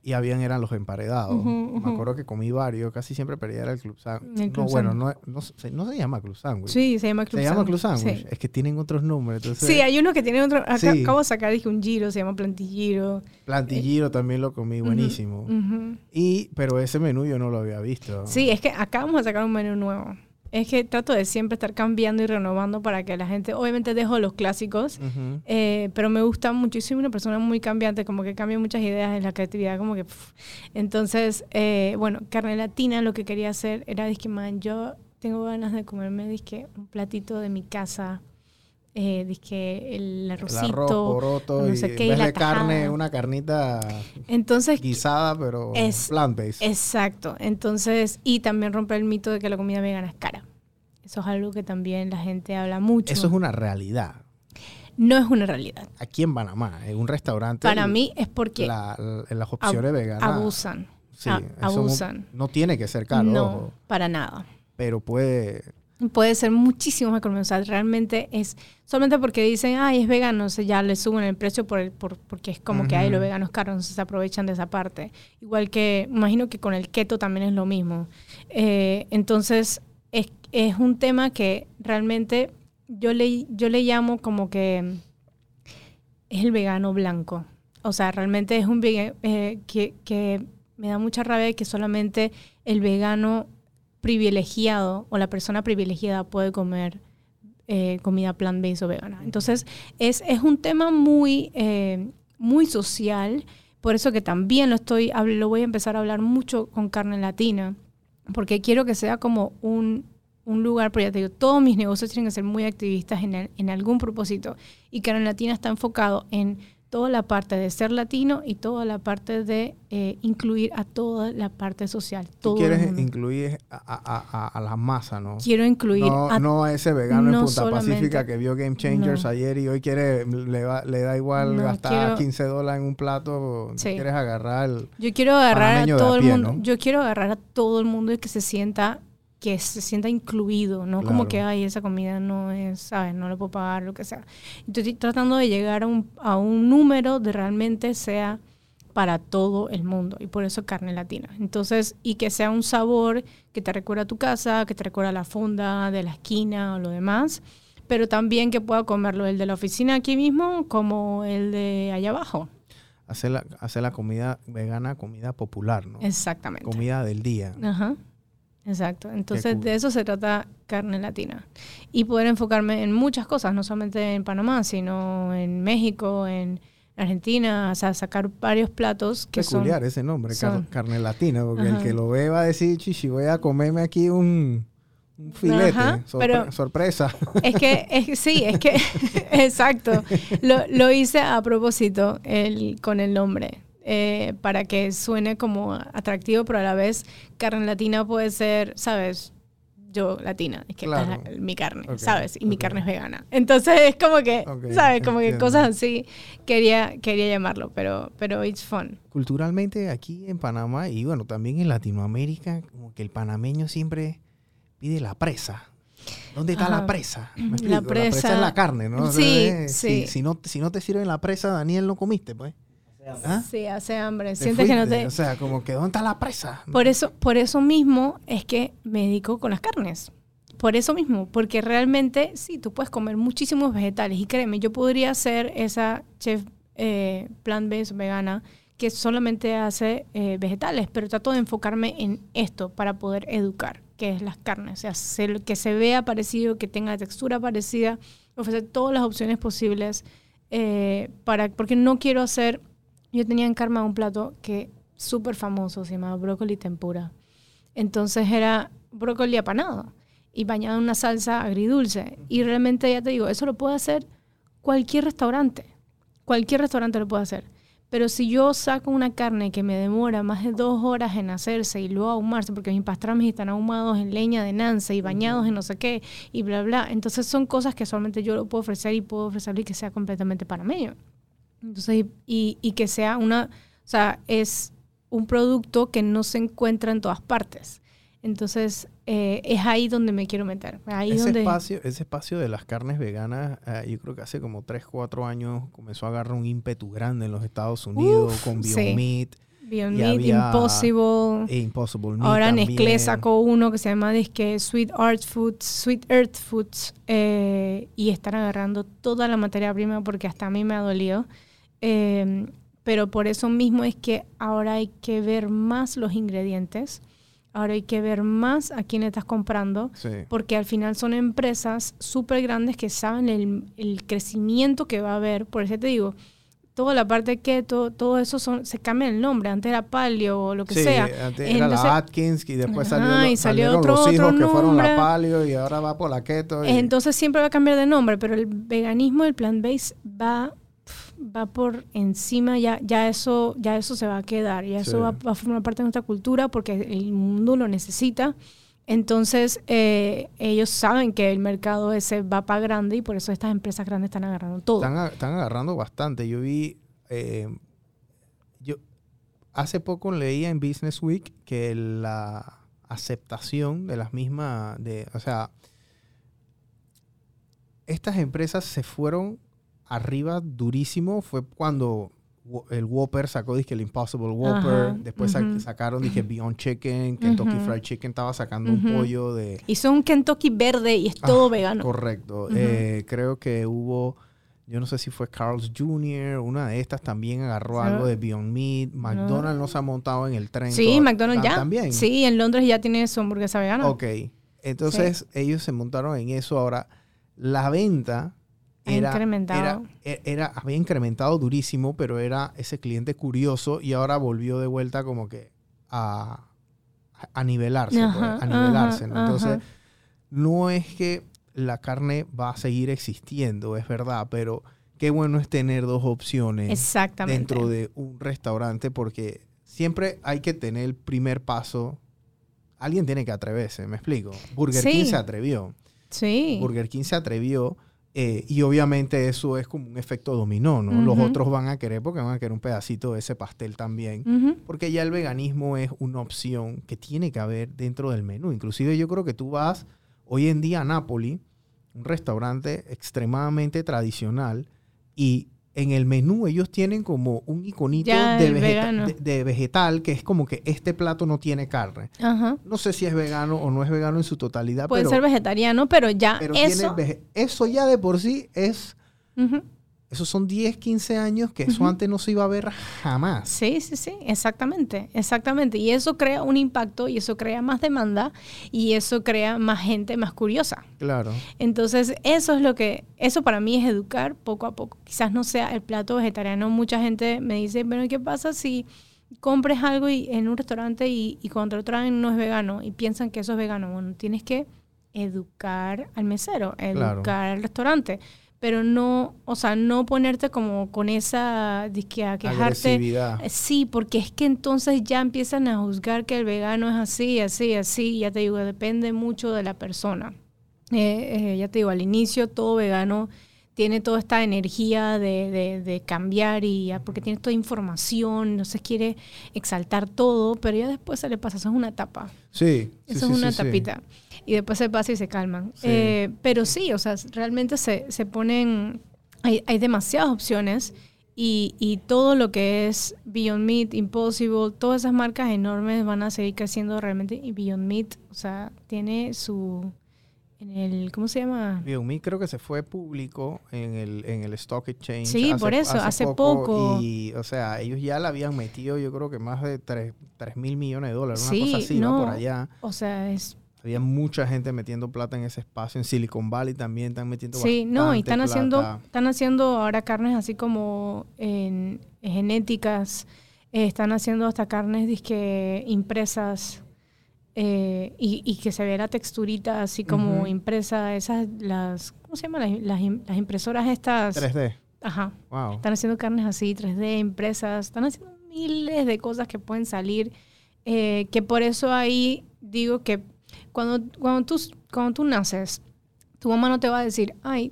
y habían eran los emparedados. Me acuerdo que comí varios, casi siempre pedía era el club sándwich. No, club bueno, sándwich. no, no, se- no se llama club sándwich. sí, se llama Club se llama Sándwich, club sándwich. sí. Es que tienen otros nombres. Entonces, Sí, hay uno que tiene otro. Acá, Sí. Acabo de sacar dije, un giro, se llama plantilliro. Plantilliro también lo comí, buenísimo. Y, pero ese menú yo no lo había visto. Sí, es que acá vamos a sacar un menú nuevo. Es que trato de siempre estar cambiando y renovando para que la gente, obviamente dejo los clásicos, eh, pero me gusta soy una persona muy cambiante, como que cambio muchas ideas en la creatividad, como que... Entonces, eh, bueno, carne latina lo que quería hacer era, dije, man, yo tengo ganas de comerme, dije, un platito de mi casa, eh, dije, el El arrocito. arroz, poroto, no sé qué, en y vez la de carne, una carnita Entonces, guisada, pero Es- plant-based. Exacto. Entonces, y también romper el mito de que la comida vegana es cara. Eso es algo que también la gente habla mucho. Eso es una realidad. No es una realidad. Aquí en Panamá, en un restaurante. Para mí es porque la- la- las opciones veganas. abusan. Sí, a- abusan. No tiene que ser caro, no, ojo, para nada. pero puede. Puede ser muchísimo más económico. O sea, realmente es solamente porque dicen, ay, es vegano, o sea, ya le suben el precio por el, por, porque es como que hay Ujú. los veganos caros, entonces se aprovechan de esa parte. Igual que, imagino que con el keto también es lo mismo. Eh, entonces, es, es un tema que realmente yo le, yo le llamo como que es el vegano blanco. O sea, realmente es un vegano que, que me da mucha rabia que solamente el vegano privilegiado o la persona privilegiada puede comer eh, comida plant-based o vegana. Entonces, es, es un tema muy, eh, muy social, por eso que también lo, estoy, lo voy a empezar a hablar mucho con carne latina, porque quiero que sea como un, un lugar, pero ya te digo, todos mis negocios tienen que ser muy activistas en, el- en algún propósito, y carne latina está enfocado en toda la parte de ser latino y toda la parte de eh, incluir a toda la parte social. Tú Todo el quieres incluir a, a- a- a la masa, ¿no? Quiero incluir No, a no a ese vegano en Punta Pacífica que vio Game Changers No. ayer y hoy quiere, le, va- le da igual gastar quiero- 15 dólares en un plato. tú Sí. quieres agarrar. Yo quiero agarrar a todo el pie, mundo. Yo quiero agarrar a todo el mundo y que se sienta que se sienta incluido, no como que, ay, esa comida no es, ¿sabes? No lo puedo pagar, lo que sea. Entonces, estoy tratando de llegar a un, a un número de realmente sea para todo el mundo y por eso carne latina. Entonces, y que sea un sabor que te recuerda a tu casa, que te recuerda a la fonda de la esquina o lo demás, pero también que pueda comerlo el de la oficina aquí mismo como el de allá abajo. Hacer la, hacer la comida vegana, comida popular, ¿no? Exactamente. Comida del día. Ajá. Exacto. Entonces, de eso se trata carne latina. Y poder enfocarme en muchas cosas, no solamente en Panamá, sino en México, en Argentina, o sea, sacar varios platos que Peculiar son... ese nombre, son- carne latina, porque el que lo ve va a decir, chichi, voy a comerme aquí un, un filete. Ajá, sorpre- pero- sorpresa. Es que, es sí, es que, exacto. Lo, lo hice a propósito el, con el nombre, eh, para que suene como atractivo, pero a la vez carne latina puede ser, ¿sabes? Yo latina, es que Claro. es mi carne, Ok, ¿sabes? Y mi ok. carne es vegana. Entonces es como que, Ok, ¿sabes? Como que entiendo. cosas así quería, quería llamarlo, pero, pero it's fun. Culturalmente aquí en Panamá y bueno, también en Latinoamérica, como que el panameño siempre pide la presa. ¿Dónde está Ajá. la presa? ¿Me La explico? La presa presa- es la carne, ¿no? Sí, Entonces, sí. Si, si no, si no te sirven la presa, Daniel, no comiste, pues. ¿Ah? Sí, hace hambre. Te Sientes que no te... O sea, como que ¿dónde está la presa? Por eso, por eso mismo es que me dedico con las carnes. Por eso mismo, porque realmente sí, tú puedes comer muchísimos vegetales y créeme, yo podría ser esa chef eh, plant-based vegana que solamente hace eh, vegetales, pero trato de enfocarme en esto para poder educar, que es las carnes, o sea, se- que se vea parecido, que tenga textura parecida, ofrecer todas las opciones posibles, eh, para, porque no quiero hacer, yo tenía en Karma un plato que súper famoso, se llamaba brócoli tempura. Entonces era brócoli apanado y bañado en una salsa agridulce. Y realmente, ya te digo, eso lo puede hacer cualquier restaurante. Cualquier restaurante lo puede hacer. Pero si yo saco una carne que me demora más de dos horas en hacerse y luego ahumarse, porque mis pastramis están ahumados en leña de Nance y bañados en no sé qué, y bla, bla. Entonces son cosas que solamente yo lo puedo ofrecer y puedo ofrecerlo y que sea completamente panameño. Entonces, y, y- que sea una, o sea, es un producto que no se encuentra en todas partes. Entonces, eh, es ahí donde me quiero meter. Ahí ese, donde... espacio, ese espacio de las carnes veganas, eh, yo creo que hace como 3, 4 años comenzó a agarrar un ímpetu grande en los Estados Unidos Uf, con Beyond sí. Meat Beyond Meat, Impossible. e Impossible Meat. Ahora Nestlé también. sacó uno que se llama disque Sweet Art Foods, Sweet Earth Foods, eh, y están agarrando toda la materia prima porque hasta a mí me ha dolido. Eh, pero por eso mismo es que ahora hay que ver más los ingredientes, ahora hay que ver más a quién estás comprando, Sí. porque al final son empresas súper grandes que saben el, el crecimiento que va a haber. Por eso te digo, toda la parte keto, todo eso son, se cambia el nombre. Antes era paleo o lo que Sí, sea. antes era Entonces- la Atkins y después Ajá, salió, y salió salieron otro- los hijos otro que fueron la paleo y ahora va por la keto. y- Entonces siempre va a cambiar de nombre, pero el veganismo, el plant-based va va por encima ya ya eso ya eso se va a quedar ya eso va, va a formar parte de nuestra cultura porque el mundo lo necesita. Entonces eh, ellos saben que el mercado ese va para grande y por eso estas empresas grandes están agarrando todo. Están, a- están agarrando bastante. Yo vi, eh, yo hace poco leía en Business Week que la aceptación de las mismas, de, o sea, estas empresas se fueron arriba durísimo. Fue cuando el Whopper sacó, dije, el Impossible Whopper. Ajá, Después sacaron, dije, Beyond Chicken. Kentucky. Fried Chicken estaba sacando un pollo de... y son Kentucky verde y es todo Ah, vegano Correcto. Eh, creo que hubo, yo no sé si fue Carl's Jr., una de estas también agarró algo de Beyond Meat. McDonald's no se ha montado en el tren. sí toda- McDonald's ya También. sí en Londres ya tiene su hamburguesa vegana Ok. Entonces ellos se montaron en eso. Ahora, la venta era, incrementado. era, e- era- había incrementado durísimo, pero era ese cliente curioso y ahora volvió de vuelta como que a, a nivelarse. pues, a nivelarse. ajá, ¿no? Entonces, ajá. no es que la carne va a seguir existiendo, es verdad, pero qué bueno es tener dos opciones exactamente dentro de un restaurante porque siempre hay que tener el primer paso. Alguien tiene que atreverse, me explico. Burger Sí. King se atrevió. sí Burger King se atrevió Eh, y obviamente eso es como un efecto dominó, ¿no? Los otros van a querer porque van a querer un pedacito de ese pastel también. Porque ya el veganismo es una opción que tiene que haber dentro del menú. Inclusive yo creo que tú vas hoy en día a Napoli, un restaurante extremadamente tradicional, y en el menú ellos tienen como un iconito Ya, de, el vegeta- vegano. de- de vegetal que es como que este plato no tiene carne. Ajá. No sé si es vegano o no es vegano en su totalidad, Puede pero, ser vegetariano, pero ya pero eso. eso ya de por sí es... Esos son 10, 15 años que eso antes no se iba a ver jamás. Sí, sí, sí, exactamente, exactamente. Y eso crea un impacto y eso crea más demanda y eso crea más gente más curiosa. Claro. Entonces, eso es lo que, eso para mí es educar poco a poco. Quizás no sea el plato vegetariano. Mucha gente me dice, pero ¿qué pasa si compres algo y, en un restaurante y, y cuando lo traen no es vegano y piensan que eso es vegano? Bueno, tienes que educar al mesero, Claro. educar al restaurante. Pero no, o sea, no ponerte como con esa, disque a quejarte. Eh, Sí, porque es que entonces ya empiezan a juzgar que el vegano es así, así, así. Ya te digo, depende mucho de la persona. Eh, eh, ya te digo, al inicio todo vegano tiene toda esta energía de, de- de cambiar y ya, porque tiene toda información, no se quiere exaltar todo, pero ya después se le pasa, eso es una etapa. Sí. Eso sí, es una sí, sí. Y después se pasa y se calman. Sí. Eh, pero sí, o sea, realmente se, se ponen, hay, hay demasiadas opciones y, y todo lo que es Beyond Meat, Impossible, todas esas marcas enormes van a seguir creciendo realmente. Y Beyond Meat, o sea, tiene su, en el, ¿cómo se llama? Beyond Meat creo que se fue público en el, en el Stock Exchange. Sí, por eso, hace poco. Y, o sea, ellos ya le habían metido, yo creo que más de 3, mil millones de dólares. Sí, una cosa así, no. va por allá. O sea, es Había mucha gente metiendo plata en ese espacio. En Silicon Valley también están metiendo Sí, no, y están bastante haciendo, plata. están haciendo ahora carnes así como en, genéticas, eh, están haciendo hasta carnes disque impresas eh, y, y que se ve la texturita así como Ujú. impresa, esas, las, ¿cómo se llaman? Las, las las impresoras estas. 3D. Ajá. Wow. Están haciendo carnes así, 3D, impresas, están haciendo miles de cosas que pueden salir, eh, que por eso ahí digo que cuando, cuando, tú, cuando tú naces, tu mamá no te va a decir, ay,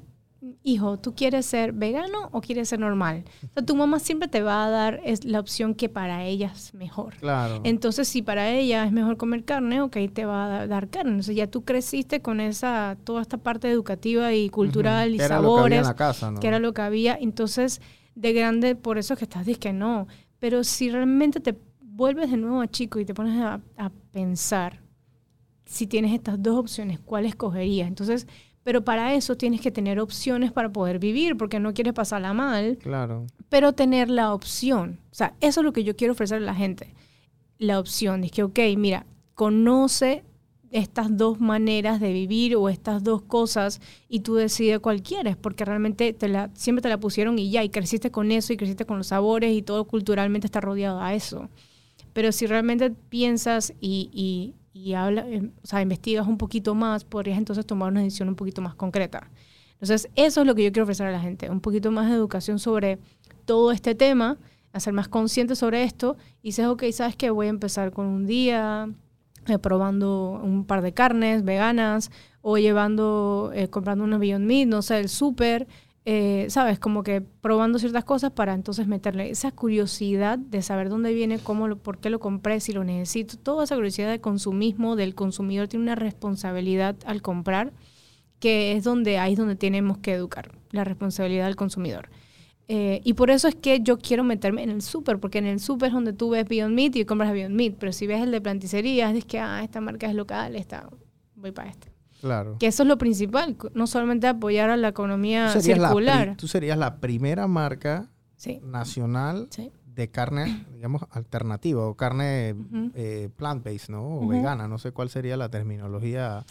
hijo, ¿tú quieres ser vegano o quieres ser normal? O sea, tu mamá siempre te va a dar es la opción que para ella es mejor. Claro. Entonces, si para ella es mejor comer carne, ok, te va a da- dar carne. Entonces, ya tú creciste con esa, toda esta parte educativa y cultural Ujú. y Que era lo que había en sabores la casa, ¿no? que era lo que había. Entonces, de grande, por eso es que estás diciendo que no. Pero si realmente te vuelves de nuevo a chico y te pones a, a pensar si tienes estas dos opciones, ¿cuál escogerías? Entonces, pero para eso tienes que tener opciones para poder vivir, porque no quieres pasarla mal, Claro. pero tener la opción. O sea, eso es lo que yo quiero ofrecer a la gente. La opción. Es que, ok, mira, conoce estas dos maneras de vivir o estas dos cosas y tú decides cuál quieres, porque realmente te la, siempre te la pusieron y ya, y creciste con eso y creciste con los sabores y todo culturalmente está rodeado a eso. Pero si realmente piensas y, y, y habla, eh, o sea, investigas un poquito más, podrías entonces tomar una decisión un poquito más concreta. Entonces, eso es lo que yo quiero ofrecer a la gente, un poquito más de educación sobre todo este tema, hacer más consciente sobre esto y dices, ok, ¿sabes qué? Voy a empezar con un día eh, probando un par de carnes veganas o llevando, eh, comprando una Beyond Meat, no sé, el súper, eh, ¿sabes? Como que probando ciertas cosas para entonces meterle esa curiosidad de saber dónde viene, cómo lo, por qué lo compré, si lo necesito, toda esa curiosidad de consumismo del consumidor tiene una responsabilidad al comprar que es donde ahí es donde tenemos que educar, la responsabilidad del consumidor. Eh, y por eso es que yo quiero meterme en el súper, porque en el súper es donde tú ves Beyond Meat y compras Beyond Meat, pero si ves el de planticerías, es que, ah, esta marca es local, esta, voy para este. Claro. Que eso es lo principal, no solamente apoyar a la economía Tú la, circular. tú serías la primera marca Sí, nacional sí. de carne, digamos, alternativa o carne eh, plant-based, ¿no? O vegana, no sé cuál sería la terminología.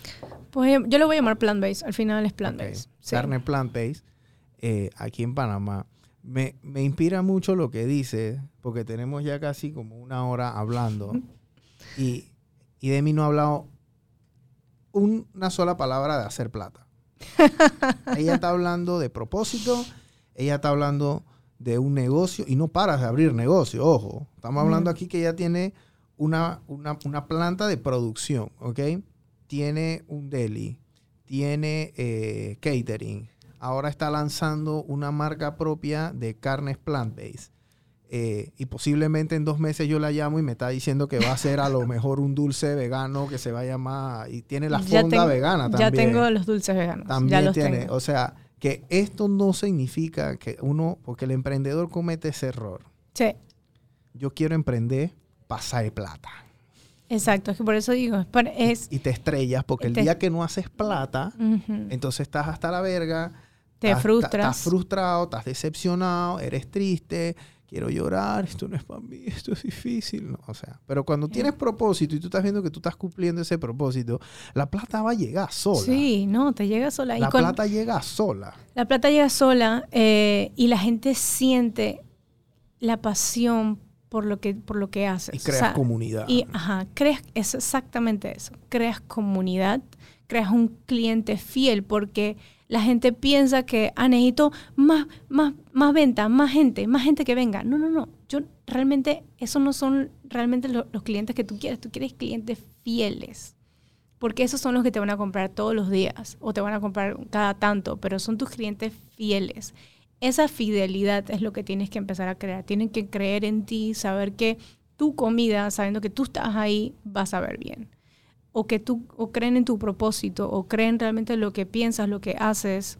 Pues yo lo voy a llamar plant-based, al final es plant-based. Sí. Carne plant-based eh, aquí en Panamá. Me, me inspira mucho lo que dice, porque tenemos ya casi como una hora hablando. Y, y Demi no ha hablado un- una sola palabra de hacer plata. ella está hablando de propósito, ella está hablando de un negocio y no paras de abrir negocio, ojo. Estamos hablando aquí que ella tiene una, una, una planta de producción, ¿ok? Tiene un deli, tiene eh, catering, ahora está lanzando una marca propia de carnes plant-based. Eh, y posiblemente en dos meses yo la llamo y me está diciendo que va a ser a lo mejor un dulce vegano que se va a llamar y tiene la fonda tengo- vegana también. Ya tengo los dulces veganos. También ya los tiene, tengo. o sea, que esto no significa que uno, porque el emprendedor comete ese error. Sí, Yo quiero emprender, pasar de plata. exacto. Es que por eso digo, es, Y te estrellas porque el Te- día que no haces plata, entonces estás hasta la verga. te estás- frustras. Estás frustrado, estás decepcionado, eres triste, quiero llorar, esto no es para mí, esto es difícil. ¿no? O sea, pero cuando tienes propósito y tú estás viendo que tú estás cumpliendo ese propósito, la plata va a llegar sola. Sí, no, te llega sola. Y La con- plata llega sola. La plata llega sola eh, y la gente siente la pasión por lo que, por lo que haces. Y O creas sea, comunidad. Y, ajá, creas, es exactamente eso. Creas comunidad, creas un cliente fiel porque la gente piensa que, ah, necesito más, más, más venta, más gente, más gente que venga. No, no, no. Yo realmente, esos no son realmente lo- los clientes que tú quieres. Tú quieres clientes fieles. Porque esos son los que te van a comprar todos los días o te van a comprar cada tanto, pero son tus clientes fieles. Esa fidelidad es lo que tienes que empezar a crear. Tienen que creer en ti, saber que tu comida, sabiendo que tú estás ahí, vas a ver bien. O que tú o creen en tu propósito o creen realmente lo que piensas, lo que haces.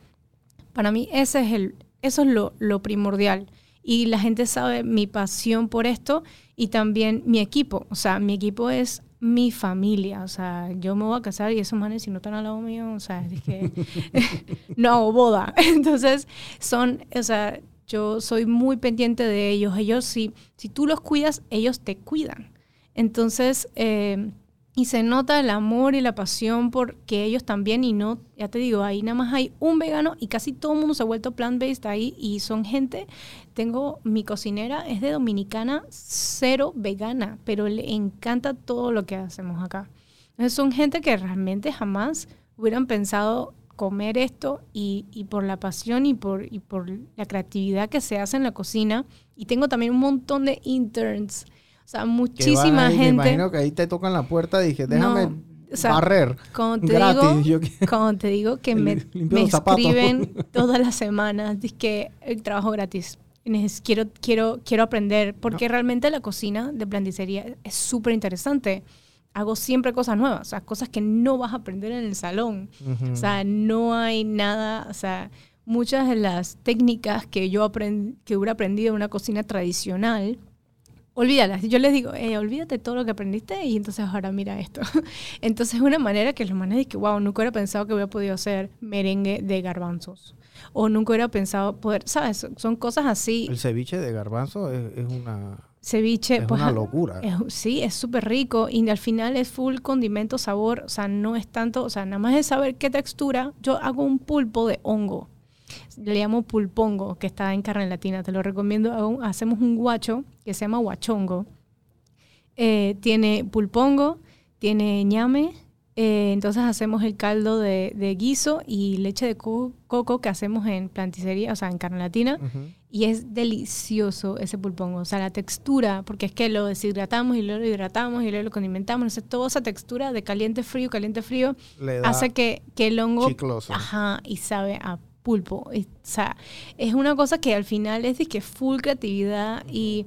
Para mí ese es el, eso es lo, lo primordial. Y la gente sabe mi pasión por esto y también mi equipo. O sea, mi equipo es mi familia. O sea, yo me voy a casar y esos manes, si no están al lado mío, o sea, es que no hago boda. Entonces, son, o sea, yo soy muy pendiente de ellos. Ellos, si, si tú los cuidas, ellos te cuidan. Entonces, eh, y se nota el amor y la pasión porque ellos también, y no, ya te digo, ahí nada más hay un vegano y casi todo el mundo se ha vuelto plant-based ahí y son gente, tengo, mi cocinera es de dominicana, cero vegana, pero le encanta todo lo que hacemos acá. Entonces son gente que realmente jamás hubieran pensado comer esto y, y por la pasión y por, y por la creatividad que se hace en la cocina. Y tengo también un montón de interns, o sea, muchísima ahí, Me gente. imagino que ahí te tocan la puerta y dije, déjame No, o sea, barrer. Cuando te gratis. digo, Yo cuando te digo que me, me escriben todas las semanas, dice que el trabajo gratis. Quiero, quiero, quiero aprender, porque realmente la cocina de planticería es súper interesante. Hago siempre cosas nuevas, o sea, cosas que no vas a aprender en el salón. Ujú. O sea, no hay nada, o sea, muchas de las técnicas que yo aprend- que hubiera aprendido en una cocina tradicional, olvídalas. Yo les digo, eh, olvídate todo lo que aprendiste y entonces ahora mira esto. entonces es una manera que los manes dicen que, wow, nunca hubiera pensado que hubiera podido hacer merengue de garbanzos. O nunca hubiera pensado poder, ¿sabes? Son cosas así. El ceviche de garbanzo es, es una, Ceviche, es pues una ah, locura. es- sí, es súper rico y al final es full condimento, sabor, o sea, no es tanto, o sea, nada más es saber qué textura. Yo hago un pulpo de hongo, le llamo pulpongo, que está en carne latina, te lo recomiendo. Hacemos un guacho que se llama guachongo. Eh, tiene pulpongo, tiene ñame, eh, entonces hacemos el caldo de, de guiso y leche de co- coco que hacemos en planticería, o sea, en carne latina. Y es delicioso ese pulpongo. O sea, la textura, porque es que lo deshidratamos y luego lo hidratamos y luego lo condimentamos. Entonces, toda esa textura de caliente frío, caliente frío, Le da hace que, que el hongo. chicloso. Ajá, y sabe a pulpo. Y, o sea, es una cosa que al final es de que full creatividad y,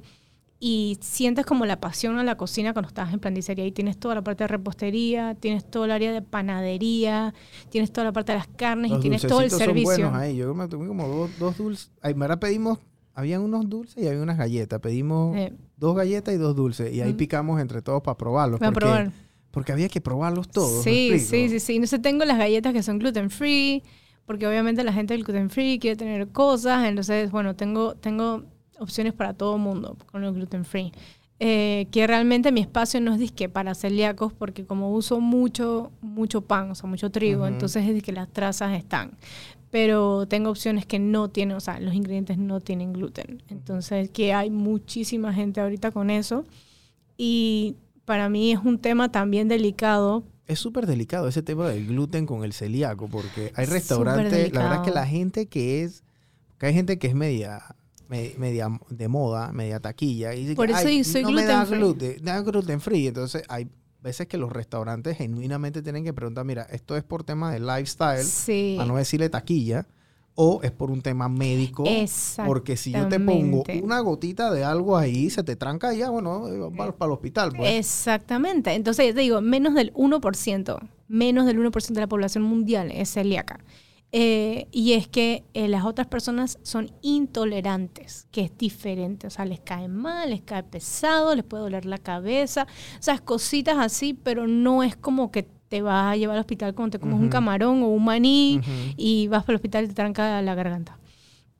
y sientes como la pasión a la cocina cuando estás en planticería. Y tienes toda la parte de repostería, tienes todo el área de panadería, tienes toda la parte de las carnes Los y tienes todo el servicio. Son buenos ahí. Yo me tomé como dos, dos dulces. Ay, Mara pedimos, habían unos dulces y había unas galletas. Pedimos Eh, dos galletas y dos dulces. Y ahí picamos entre todos para probarlos. voy a porque, probar. porque había que probarlos todos. ¿me Sí, sí, sí, sí. No sé, tengo las galletas que son gluten free, porque obviamente la gente del gluten free quiere tener cosas, entonces, bueno, tengo, tengo opciones para todo mundo con el gluten free. Eh, que realmente mi espacio no es disque para celíacos, porque como uso mucho, mucho pan, o sea, mucho trigo, Ujú. entonces es que las trazas están. Pero tengo opciones que no tienen, o sea, los ingredientes no tienen gluten. Entonces, que hay muchísima gente ahorita con eso. Y para mí es un tema también delicado Es súper delicado ese tema del gluten con el celíaco, porque hay restaurantes, la verdad es que la gente que es, que hay gente que es media, me- media de moda, media taquilla, y dice Por que, eso "Ay, soy no me da gluten free". gluten, da gluten free, entonces hay veces que los restaurantes genuinamente tienen que preguntar, mira, esto es por tema de lifestyle, Sí. para no decirle taquilla, o es por un tema médico. Porque si yo te pongo una gotita de algo ahí, se te tranca y ya, bueno, eh, vas para el hospital. Pues. Exactamente. Entonces, yo te digo, menos del 1%, menos del 1% de la población mundial es celíaca. Eh, y es que eh, las otras personas son intolerantes, que es diferente. O sea, les cae mal, les cae pesado, les puede doler la cabeza. O sea, cositas así, pero no es como que te vas a llevar al hospital cuando te comes un camarón o un maní y vas para el hospital y te tranca la garganta.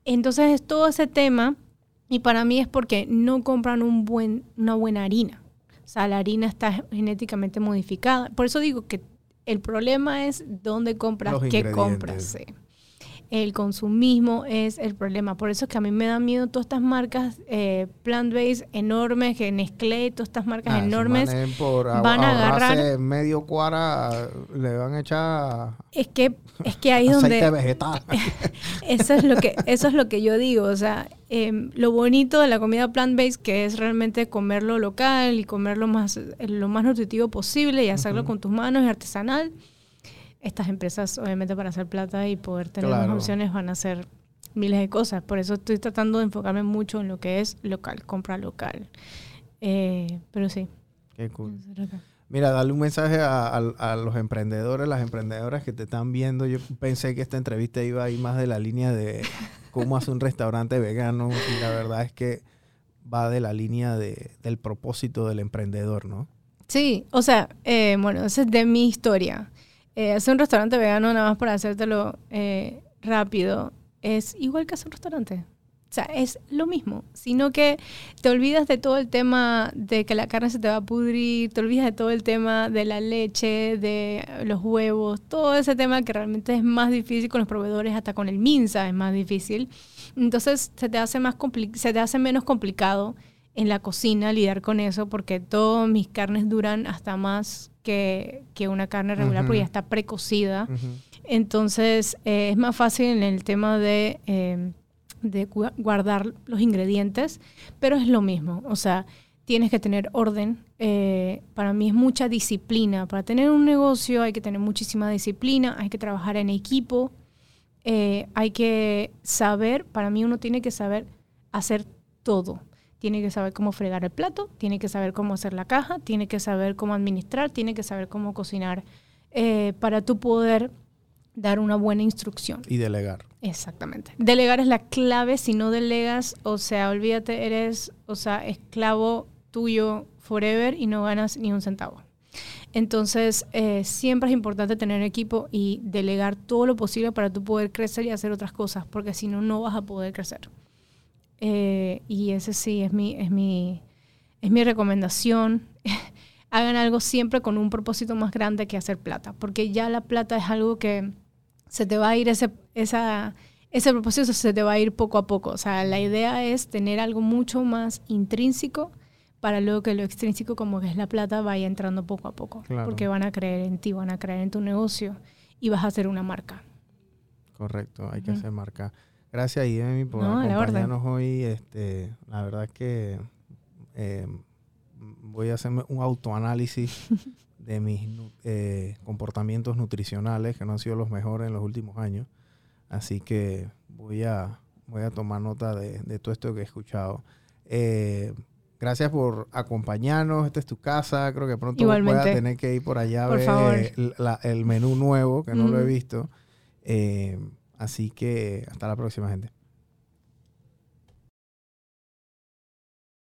Entonces es todo ese tema y para mí es porque no compran un buen, una buena harina. O sea, la harina está genéticamente modificada. Por eso digo que el problema es dónde compras, qué compras el consumismo es el problema. Por eso es que a mí me da miedo todas estas marcas eh, plant-based enormes, que Nestlé, todas estas marcas ah, enormes van a agarrar medio cuara, le van a echar es que es que ahí es donde vegetal. eso es lo que eso es lo que yo digo, o sea, em, lo bonito de la comida plant-based que es realmente comerlo local y comerlo más lo más nutritivo posible y hacerlo con tus manos y artesanal estas empresas, obviamente, para hacer plata y poder tener más opciones, van a hacer miles de cosas. Por eso estoy tratando de enfocarme mucho en lo que es local, compra local. Eh, pero sí. Qué cool. Mira, dale un mensaje a, los emprendedores, las emprendedoras que te están viendo. Yo pensé que esta entrevista iba a ir más de la línea de cómo hacer un restaurante vegano y la verdad es que va de la línea de, del propósito del emprendedor, ¿no? Sí, o sea, eh, bueno, esa es de mi historia eh, hacer un restaurante vegano nada más para hacértelo eh, rápido es igual que hacer un restaurante. O sea, es lo mismo, sino que te olvidas de todo el tema de que la carne se te va a pudrir, te olvidas de todo el tema de la leche, de los huevos, todo ese tema que realmente es más difícil con los proveedores, hasta con el Minsa es más difícil. Entonces se te hace, más se te hace menos complicado en la cocina lidiar con eso porque todas mis carnes duran hasta más que, una carne regular porque ya está precocida. Entonces eh, es más fácil en el tema de, de guardar los ingredientes, pero es lo mismo. O sea, tienes que tener orden. Eh, para mí es mucha disciplina. Para tener un negocio hay que tener muchísima disciplina, hay que trabajar en equipo, eh, hay que saber, para mí uno tiene que saber hacer todo tiene que saber cómo fregar el plato, tiene que saber cómo hacer la caja, tiene que saber cómo administrar, tiene que saber cómo cocinar eh, para tú poder dar una buena instrucción. Y delegar. Exactamente. Delegar es la clave. Si no delegas, o sea, olvídate, eres, o sea, esclavo tuyo forever y no ganas ni un centavo. Entonces, eh, siempre es importante tener equipo y delegar todo lo posible para tú poder crecer y hacer otras cosas, porque si no, no vas a poder crecer. Eh, y ese sí es mi, es mi, es mi recomendación. Hagan algo siempre con un propósito más grande que hacer plata, porque ya la plata es algo que se te va a ir ese, esa, ese propósito se te va a ir poco a poco. O sea, la idea es tener algo mucho más intrínseco para luego que lo extrínseco, como que es la plata, vaya entrando poco a poco. Porque van a creer en ti, van a creer en tu negocio y vas a hacer una marca. Correcto, hay que hacer marca. Gracias, Ivemi, por acompañarnos hoy. Este, la verdad es que eh, voy a hacerme un autoanálisis de mis eh, comportamientos nutricionales que no han sido los mejores en los últimos años. Así que voy a, voy a tomar nota de, todo esto que he escuchado. Eh, gracias por acompañarnos. Esta es tu casa. Creo que pronto voy a tener que ir por allá a ver el, menú nuevo, que no lo he visto. Así que hasta la próxima, gente.